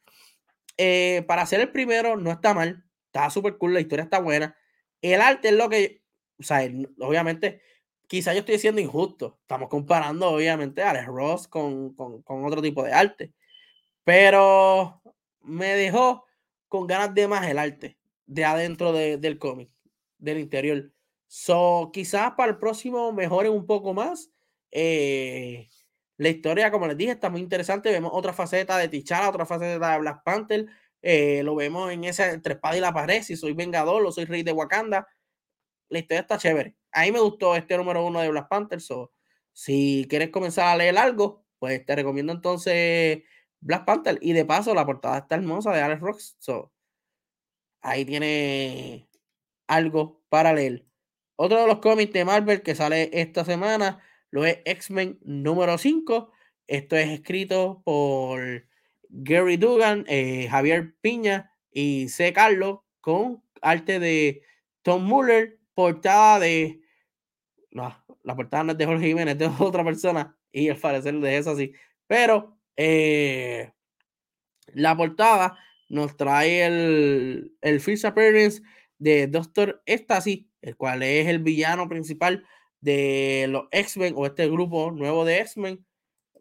Eh, para ser el primero no está mal, está súper cool, la historia está buena. El arte es lo que, o sea, obviamente quizá yo estoy siendo injusto. Estamos comparando, obviamente, a Alex Ross con, otro tipo de arte. Pero me dejó con ganas de más el arte de adentro del cómic, del interior. So, quizás para el próximo mejoren un poco más. Eh, la historia, como les dije, está muy interesante. Vemos otra faceta de T'Challa, otra faceta de Black Panther. Eh, lo vemos en esa entre espada y la pared. Si soy vengador o soy rey de Wakanda. La historia está chévere a mí me gustó este número uno de Black Panther. So, si quieres comenzar a leer algo, pues te recomiendo entonces Black Panther. Y de paso, la portada está hermosa de Alex Rocks. So, ahí tiene algo para leer. Otro de los cómics de Marvel que sale esta semana lo es X-Men número 5. Esto es escrito por Gary Dugan, eh, Javier Piña y C. Carlos con arte de Tom Muller, portada de no, la portada no es de Jorge Jiménez, es de [LAUGHS] otra persona y al parecer de eso así. Pero eh, la portada nos trae el, el first appearance de Doctor Ecstasy, el cual es el villano principal de los X-Men o este grupo nuevo de X-Men.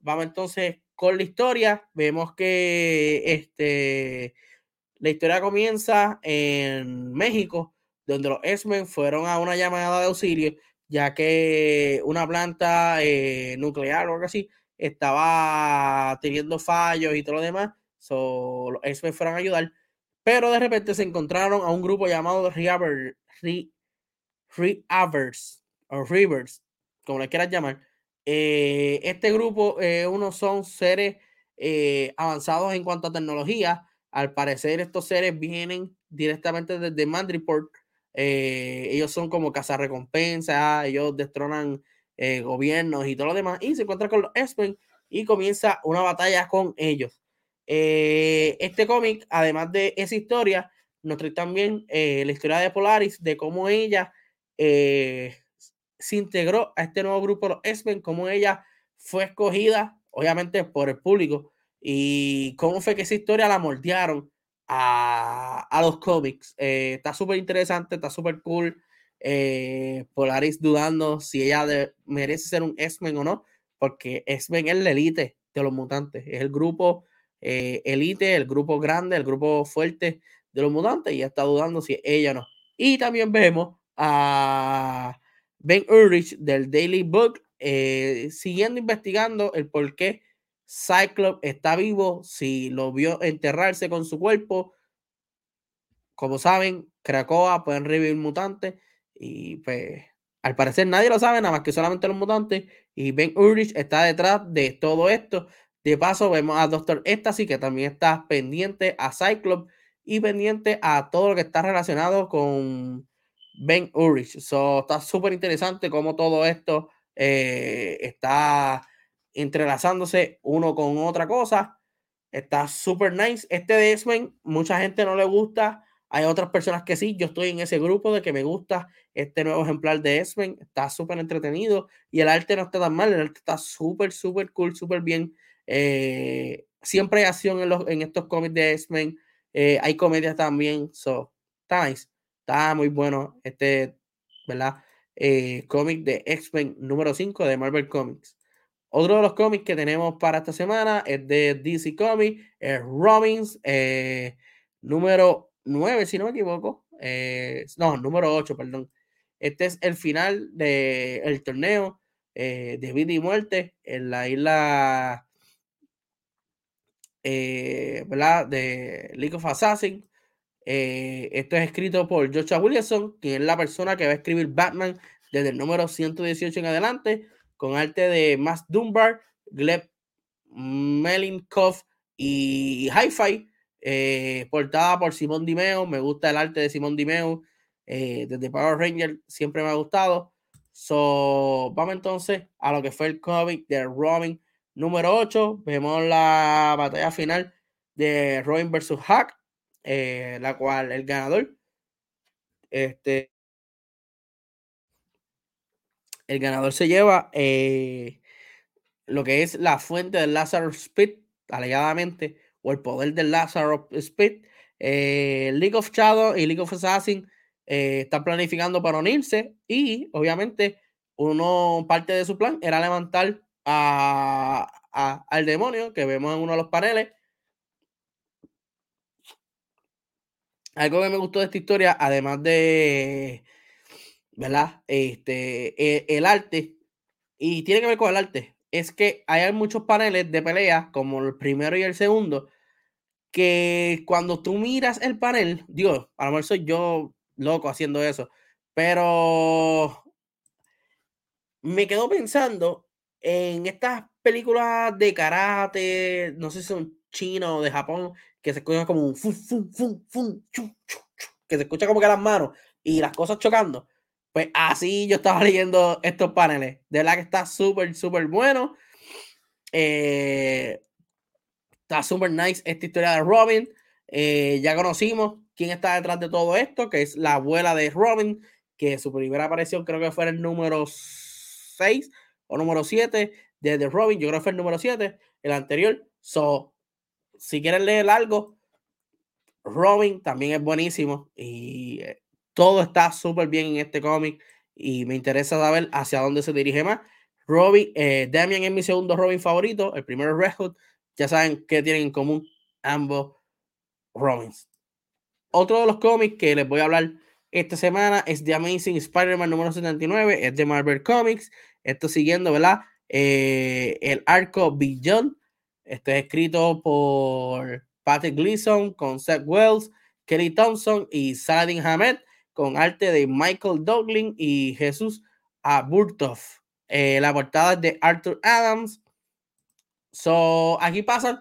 Vamos entonces con la historia. Vemos que este, la historia comienza en México, donde los X-Men fueron a una llamada de auxilio ya que una planta eh, nuclear o algo así estaba teniendo fallos y todo lo demás. So, los x fueron a ayudar, pero de repente se encontraron a un grupo llamado Reavers, o Rivers, como le quieras llamar. Eh, este grupo, eh, unos son seres avanzados en cuanto a tecnología. Al parecer, estos seres vienen directamente desde Mandriport, eh, ellos son como cazarrecompensas, ellos destronan eh, gobiernos y todo lo demás, y se encuentra con los X-Men y comienza una batalla con ellos. Eh, este cómic, además de esa historia, nos trae también la historia de Polaris, de cómo ella se integró a este nuevo grupo, los X-Men, cómo ella fue escogida, obviamente, por el público, y cómo fue que esa historia la moldearon a, los cómics. Eh, está súper interesante, está súper cool. Eh, Polaris dudando si ella merece ser un X-Men o no, porque X-Men es la elite de los mutantes, es el grupo eh, elite, el grupo grande, el grupo fuerte de los mutantes, y está dudando si ella o no. Y también vemos a Ben Urich del Daily Book siguiendo investigando el por qué Cyclops está vivo, si lo vio enterrarse con su cuerpo. Como saben, Krakoa pueden revivir mutantes y pues al parecer nadie lo sabe, nada más que solamente los mutantes. Y Ben Urich está detrás de todo esto. De paso, vemos a Doctor Ecstasy, que también está pendiente a Cyclops y pendiente a todo lo que está relacionado con Ben Urich. So, está súper interesante cómo todo esto eh, está entrelazándose uno con otra cosa. Está super nice. Este de X-Men, mucha gente no le gusta. Hay otras personas que sí. Yo estoy en ese grupo de que me gusta este nuevo ejemplar de X-Men. Está súper entretenido. Y el arte no está tan mal. El arte está súper, súper cool, súper bien. Eh, siempre hay acción en, los, en estos cómics de X-Men. Eh, hay comedias también. So, nice. Está muy bueno este, ¿verdad? Eh, cómic de X-Men número 5 de Marvel Comics. Otro de los cómics que tenemos para esta semana es de DC Comics, es Robins, eh, número 9, si no me equivoco. Eh, no, número 8, perdón. Este es el final del torneo eh, de vida y muerte en la isla ¿verdad? de League of Assassins. Esto es escrito por Joshua Williamson, quien es la persona que va a escribir Batman desde el número 118 en adelante con arte de Max Dunbar, Gleb Melinkov y Hi-Fi. Eh, portada por Simón Dimeo. Me gusta el arte de Simón Dimeo. Eh, desde Power Ranger siempre me ha gustado. So, vamos entonces a lo que fue el cómic de Robin número 8. Vemos la batalla final de Robin versus Hack, eh, la cual el ganador este, el ganador se lleva eh, lo que es la fuente del Lazarus Speed, alegadamente, o el poder del Lazarus Speed. Eh, League of Shadow y League of Assassin eh, están planificando para unirse y obviamente uno parte de su plan era levantar a, al demonio que vemos en uno de los paneles. Algo que me gustó de esta historia, además de ¿verdad? Este, e, el, arte, y tiene que ver con el arte, es que hay muchos paneles de pelea, como el primero y el segundo, que cuando tú miras el panel, digo, a lo mejor soy yo loco haciendo eso, pero me quedo pensando en estas películas de karate, no sé si son chinos o de Japón, que se escuchan como un fum, fum, fum, fum, que se escucha como que las manos y las cosas chocando. Pues así yo estaba [LAUGHS] leyendo estos paneles. De verdad que está súper, súper bueno. Eh, está súper nice esta historia de Robin. Eh, ya conocimos quién está detrás de todo esto, que es la abuela de Robin, que su primera aparición creo que fue el número 6 o número 7 de The Robin. Yo creo que fue el número 7, el anterior. So, si quieren leer algo, Robin también es buenísimo. Y eh, todo está súper bien en este cómic y me interesa saber hacia dónde se dirige más. Robin, eh, Damian es mi segundo Robin favorito, el primero es Red Hood. Ya saben qué tienen en común ambos Robins. Otro de los cómics que les voy a hablar esta semana es The Amazing Spider-Man número 79, es de Marvel Comics. Esto siguiendo, ¿verdad? Eh, el arco Beyond. Este es escrito por Patrick Gleason con Seth Wells, Kelly Thompson y Saladin Hamed con arte de Michael Douglas y Jesús Aburtov. Eh, la portada es de Arthur Adams. So, aquí pasan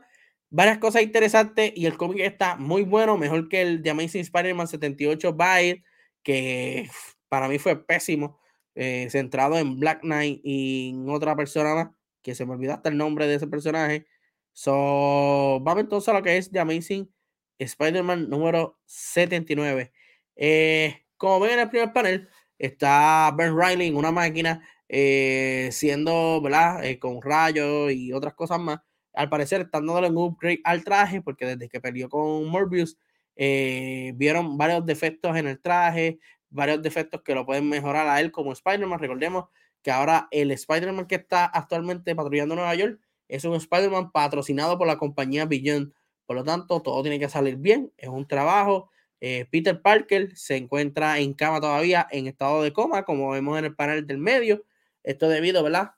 varias cosas interesantes y el cómic está muy bueno, mejor que el de Amazing Spider-Man 78 Byte, que para mí fue pésimo, eh, centrado en Black Knight y en otra persona más, que se me olvidó hasta el nombre de ese personaje. So, vamos entonces a lo que es The Amazing Spider-Man número 79. Eh, como ven en el primer panel, está Ben Riley en una máquina eh, siendo, ¿verdad? Eh, con rayos y otras cosas más. Al parecer están dándole un upgrade al traje porque desde que peleó con Morbius eh, vieron varios defectos en el traje, varios defectos que lo pueden mejorar a él como Spider-Man. Recordemos que ahora el Spider-Man que está actualmente patrullando Nueva York es un Spider-Man patrocinado por la compañía Beyond. Por lo tanto, todo tiene que salir bien. Es un trabajo eh, Peter Parker se encuentra en cama todavía en estado de coma, como vemos en el panel del medio. Esto debido, ¿verdad?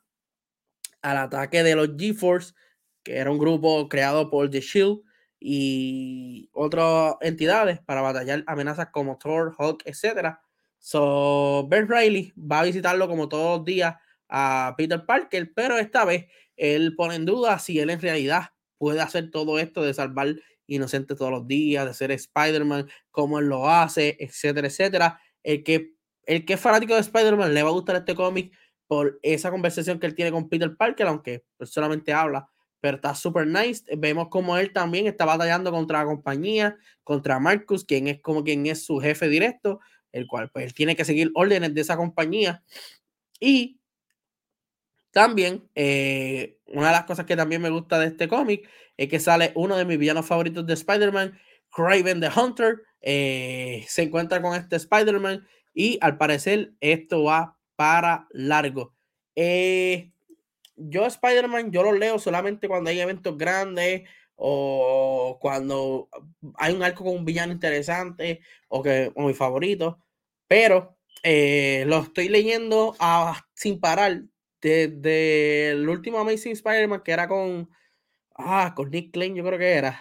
Al ataque de los G-Force, que era un grupo creado por The Shield y otras entidades para batallar amenazas como Thor, Hulk, etc. So, Ben Riley va a visitarlo como todos los días a Peter Parker, pero esta vez él pone en duda si él en realidad puede hacer todo esto de salvar inocente todos los días, de ser Spider-Man, cómo él lo hace, etcétera, etcétera. El que, el que es fanático de Spider-Man le va a gustar este cómic por esa conversación que él tiene con Peter Parker, aunque solamente habla, pero está super nice. Vemos como él también está batallando contra la compañía, contra Marcus, quien es como quien es su jefe directo, el cual pues él tiene que seguir órdenes de esa compañía. Y también, eh, una de las cosas que también me gusta de este cómic es que sale uno de mis villanos favoritos de Spider-Man, Craven the Hunter, eh, se encuentra con este Spider-Man y al parecer esto va para largo. Eh, yo Spider-Man, yo lo leo solamente cuando hay eventos grandes o cuando hay un arco con un villano interesante o que mi favorito, pero lo estoy leyendo sin parar desde el último Amazing Spider-Man que era con, ah, con Nick Klein, yo creo que era.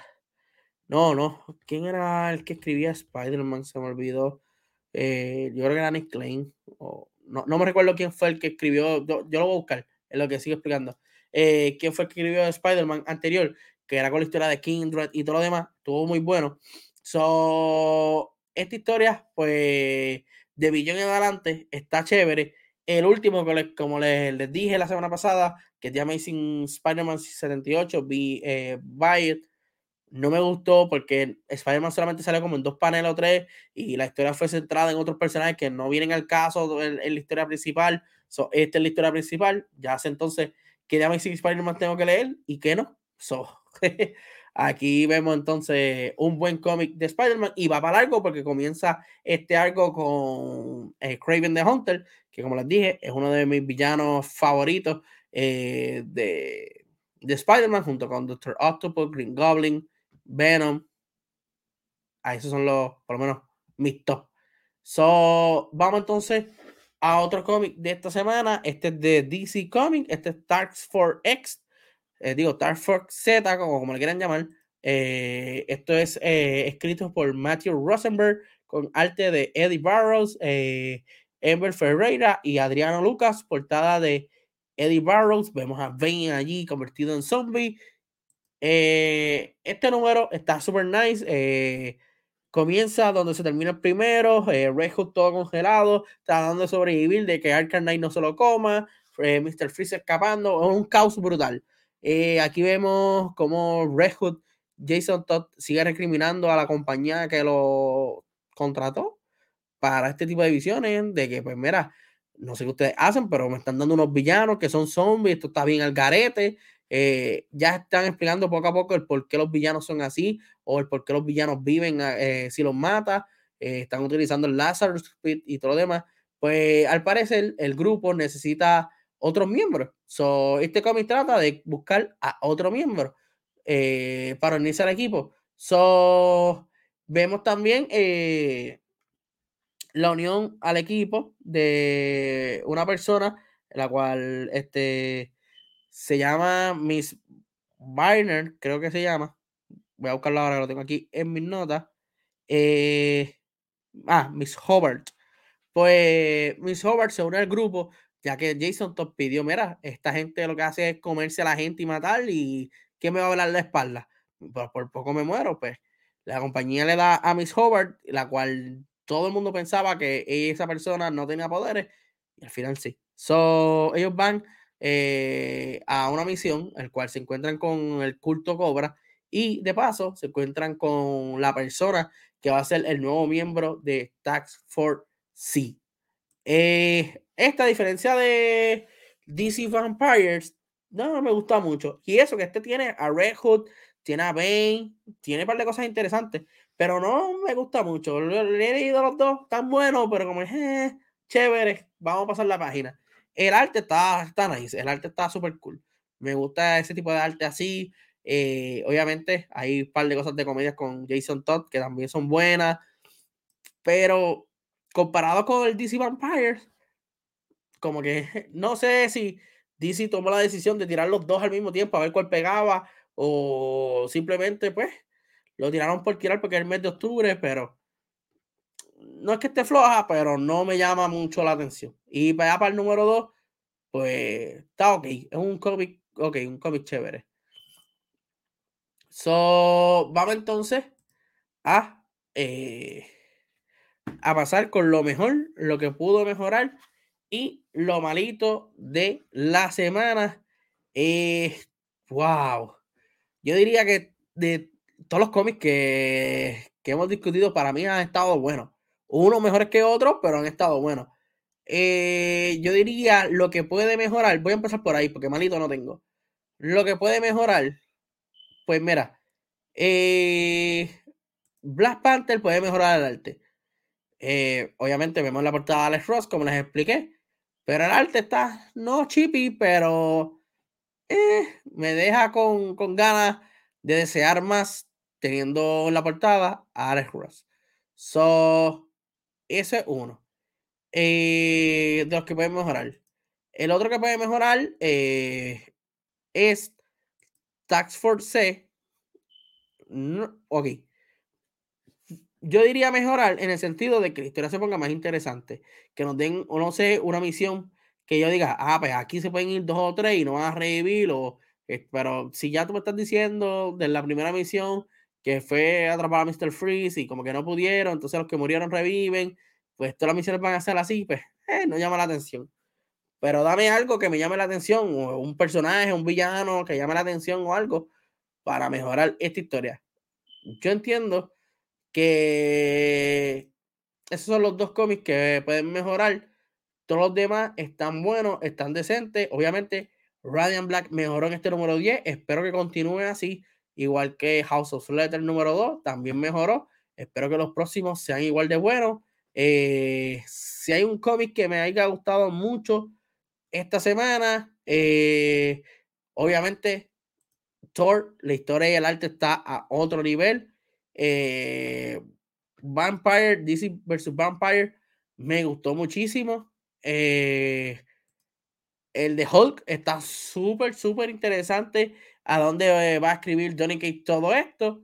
No, no, ¿quién era el que escribía Spider-Man? Se me olvidó. Eh, yo creo que era Nick Klein. O, no, no me recuerdo quién fue el que escribió, yo, lo voy a buscar, es lo que sigo explicando. Eh, ¿Quién fue el que escribió Spider-Man anterior? Que era con la historia de Kindred y todo lo demás. Estuvo muy bueno. So, esta historia, pues, de Billón en adelante, está chévere. El último, como les, les, dije la semana pasada, que es The Amazing Spider-Man 78, vi eh, no me gustó porque Spider-Man solamente salió como en dos paneles o tres y la historia fue centrada en otros personajes que no vienen al caso en, la historia principal. So, esta es la historia principal. Ya hace entonces que The Amazing Spider-Man tengo que leer y que no. So, [LAUGHS] aquí vemos entonces un buen cómic de Spider-Man y va para largo porque comienza este arco con eh, Craven the Hunter, que como les dije es uno de mis villanos favoritos eh, de, de Spider-Man junto con Doctor Octopus, Green Goblin, Venom. Ah, esos son los, por lo menos, mis top. So, vamos entonces a otro cómic de esta semana. Este es de DC Comics. Este es Dark for X. Eh, digo, Dark for Z, como, como le quieran llamar. Eh, esto es eh, escrito por Matthew Rosenberg con arte de Eddie Barrows, Ember Ferreira y Adriano Lucas. Portada de Eddie Barrows. Vemos a Bane allí convertido en zombie. Este número está super nice. Comienza donde se termina el primero. Eh, Red Hood todo congelado. Tratando de sobrevivir de que Arkham Knight no se lo coma. Mr. Freeze escapando. Es un caos brutal. Aquí vemos como Red Hood, Jason Todd sigue recriminando a la compañía que lo contrató para este tipo de visiones. De que, pues, mira, no sé qué ustedes hacen, pero me están dando unos villanos que son zombies. Esto está bien al garete. Eh, ya están explicando poco a poco el por qué los villanos son así o el por qué los villanos viven eh, si los mata. Eh, están utilizando el Lazarus Pit y todo lo demás. Pues al parecer el grupo necesita otros miembros. So, este cómic trata de buscar a otro miembro para unirse al equipo. So, vemos también la unión al equipo de una persona, la cual este, se llama Miss Barner, creo que se llama. Voy a buscarlo ahora, lo tengo aquí en mis notas. Eh, ah, Miss Hobart. Pues Miss Hobart se une al grupo, ya que Jason Top pidió, mira, esta gente lo que hace es comerse a la gente y matar, y ¿qué me va a hablar la espalda? Pues por poco me muero, pues. La compañía le da a Miss Hobart, la cual todo el mundo pensaba que esa persona no tenía poderes, y al final sí. So, ellos van eh, a una misión, el cual se encuentran con el culto Cobra y de paso se encuentran con la persona que va a ser el nuevo miembro de Tax Force C. Eh, esta diferencia de DC Vampires no, me gusta mucho. Y eso que este tiene a Red Hood, tiene a Bane, tiene un par de cosas interesantes, pero no me gusta mucho. Le, he leído los dos, tan buenos, pero como es eh, chévere, vamos a pasar la página. El arte está, está nice, el arte está súper cool. Me gusta ese tipo de arte así. Eh, obviamente hay un par de cosas de comedias con Jason Todd que también son buenas. Pero comparado con el DC Vampires, como que [LAUGHS] no sé si DC tomó la decisión de tirar los dos al mismo tiempo a ver cuál pegaba o simplemente pues lo tiraron por tirar porque es el mes de octubre, pero no es que esté floja, pero no me llama mucho la atención. Y para el número 2, pues está ok. Es un cómic, ok, un cómic chévere. So, vamos entonces a, eh, a pasar con lo mejor, lo que pudo mejorar y lo malito de la semana. Wow. Yo diría que de todos los cómics que, que hemos discutido, para mí han estado buenos. Unos mejores que otros, pero han estado buenos. Eh, yo diría lo que puede mejorar. Voy a empezar por ahí, porque malito no tengo. Lo que puede mejorar, pues mira, eh, Black Panther puede mejorar el arte. Eh, obviamente vemos la portada de Alex Ross, como les expliqué. Pero el arte está no chippy, pero me deja con, con ganas de desear más teniendo la portada a Alex Ross. So, ese es uno. Eh, de los que pueden mejorar. El otro que puede mejorar eh, es Tax Force C. ok. Yo diría mejorar en el sentido de que la historia se ponga más interesante. Que nos den, o no sé, una misión que yo diga, ah, pues aquí se pueden ir dos o tres y no van a revivir. O, eh, pero si ya tú me estás diciendo de la primera misión que fue atrapar a Mr. Freeze y como que no pudieron, entonces los que murieron reviven, pues todas las misiones van a ser así, pues eh, no llama la atención. Pero dame algo que me llame la atención, o un personaje, un villano que llame la atención o algo para mejorar esta historia. Yo entiendo que esos son los dos cómics que pueden mejorar. Todos los demás están buenos, están decentes. Obviamente, Radiant Black mejoró en este número 10. Espero que continúe así igual que House of Letter número 2, también mejoró. Espero que los próximos sean igual de buenos. Eh, si hay un cómic que me haya gustado mucho esta semana, eh, obviamente Thor, la historia y el arte está a otro nivel. Eh, Vampire, DC vs. Vampire, me gustó muchísimo. el de Hulk está súper, súper interesante a dónde eh, va a escribir Johnny Cage todo esto.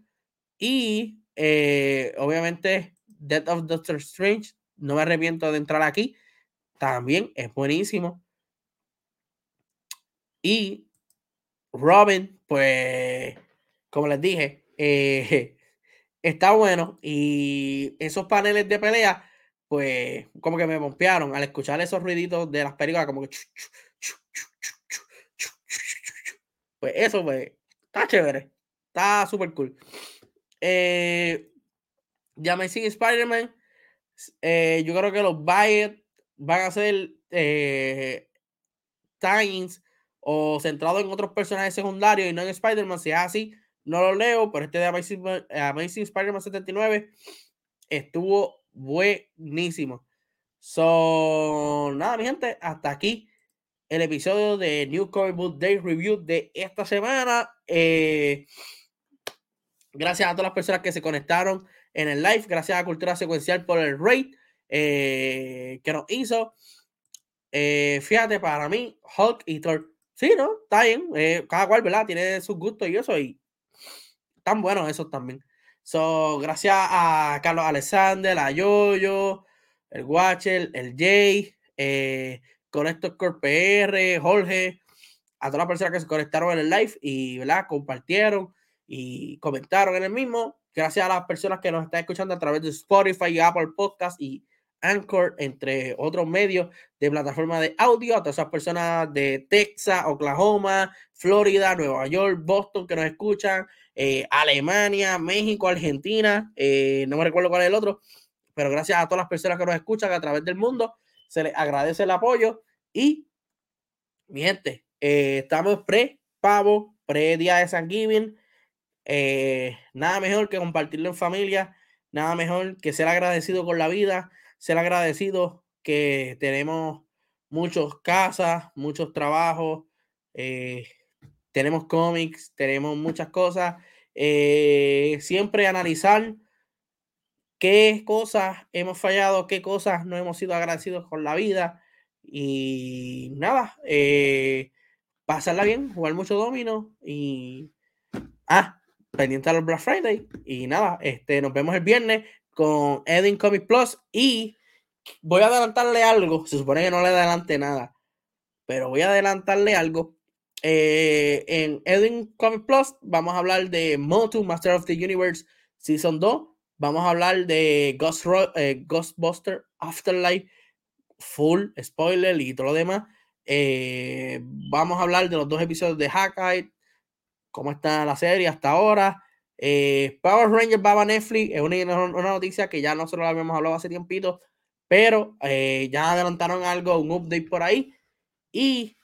Y eh, obviamente, Death of Doctor Strange, no me arrepiento de entrar aquí, también es buenísimo. Y Robin, pues, como les dije, [LAUGHS] eh, está bueno. Y esos paneles de pelea, pues, como que me bompearon al escuchar esos ruiditos de las películas, como que pues eso, pues, está chévere. Está súper cool. Eh, ya Amazing Spider-Man, eh, yo creo que los Bayet van a ser eh, times o centrados en otros personajes secundarios y no en Spider-Man. Si es así, no lo leo, pero este de Amazing, Amazing Spider-Man 79 estuvo buenísimo. So, nada, mi gente, hasta aquí el episodio de New Comic Book Day Review de esta semana. Eh, gracias a todas las personas que se conectaron en el live. Gracias a Cultura Secuencial por el rate eh, que nos hizo. Eh, fíjate, para mí, Hulk y Thor. Sí, ¿no? Está bien. cada cual, ¿verdad? Tiene sus gustos y eso. Y están buenos esos también. So, gracias a Carlos Alexander, a Yoyo, el Watcher, el Jay. Con estos PR, Jorge, a todas las personas que se conectaron en el live y ¿verdad? compartieron y comentaron en el mismo. Gracias a las personas que nos están escuchando a través de Spotify, Apple Podcast y Anchor, entre otros medios de plataforma de audio, a todas esas personas de Texas, Oklahoma, Florida, Nueva York, Boston que nos escuchan, eh, Alemania, México, Argentina, eh, no me recuerdo cuál es el otro, pero gracias a todas las personas que nos escuchan a través del mundo, se les agradece el apoyo y, mi gente, eh, estamos pre-pavo, pre-día de San Giving. Nada mejor que compartirlo en familia, nada mejor que ser agradecido con la vida, ser agradecido que tenemos muchas casas, muchos trabajos, tenemos cómics, tenemos muchas cosas. siempre analizar qué cosas hemos fallado, qué cosas no hemos sido agradecidos con la vida y nada, eh, pasarla bien, jugar mucho domino y. Ah, pendiente a los Black Friday. Y nada, este, nos vemos el viernes con Edin Comic Plus. Y voy a adelantarle algo. Se supone que no le adelante nada. Pero voy a adelantarle algo. Eh, en Edin Comic Plus vamos a hablar de Motu, Master of the Universe Season 2. Vamos a hablar de Ghost, eh, Ghostbuster Afterlife full spoiler y todo lo demás. Eh, vamos a hablar de los dos episodios de Hackeye, cómo está la serie hasta ahora. Power Rangers va a Netflix, es una, noticia que ya nosotros lo habíamos hablado hace tiempito, pero ya adelantaron algo, un update por ahí. Y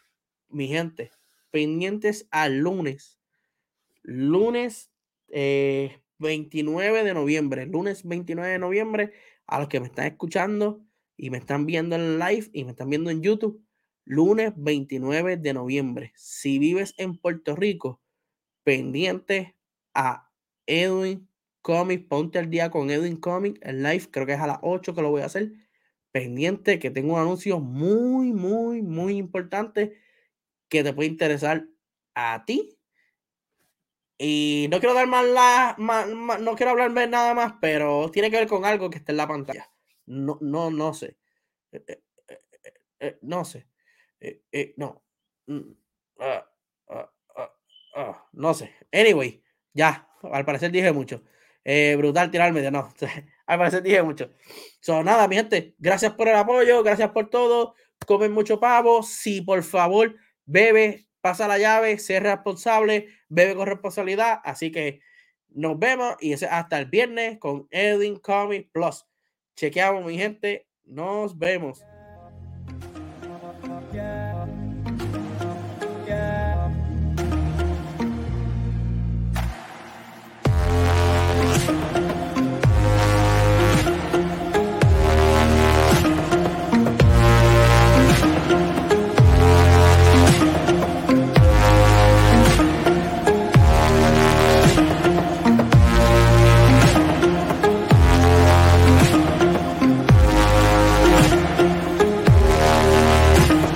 mi gente, pendientes al lunes. Lunes 29 de noviembre. Lunes 29 de noviembre. A los que me están escuchando y me están viendo en live y me están viendo en YouTube. Lunes 29 de noviembre. Si vives en Puerto Rico, pendiente a Edwin Comics. Ponte al día con Edwin Comics. El live creo que es a las 8 que lo voy a hacer. Pendiente que tengo un anuncio muy, muy, muy importante que te puede interesar a ti. Y no quiero dar más la, no quiero hablar nada más, pero tiene que ver con algo que está en la pantalla. No, no, no sé. Eh, eh, eh, no sé. no. Mm, ah, ah, ah, no sé. Anyway, ya. Al parecer dije mucho. brutal tirarme de no. [LAUGHS] Al parecer dije mucho. So, nada, mi gente. Gracias por el apoyo. Gracias por todo. Comen mucho pavo. Si por favor bebe, pasa la llave, sé responsable, bebe con responsabilidad. Así que nos vemos y hasta el viernes con Edwin Comic Plus. Chequeamos, mi gente. Nos vemos.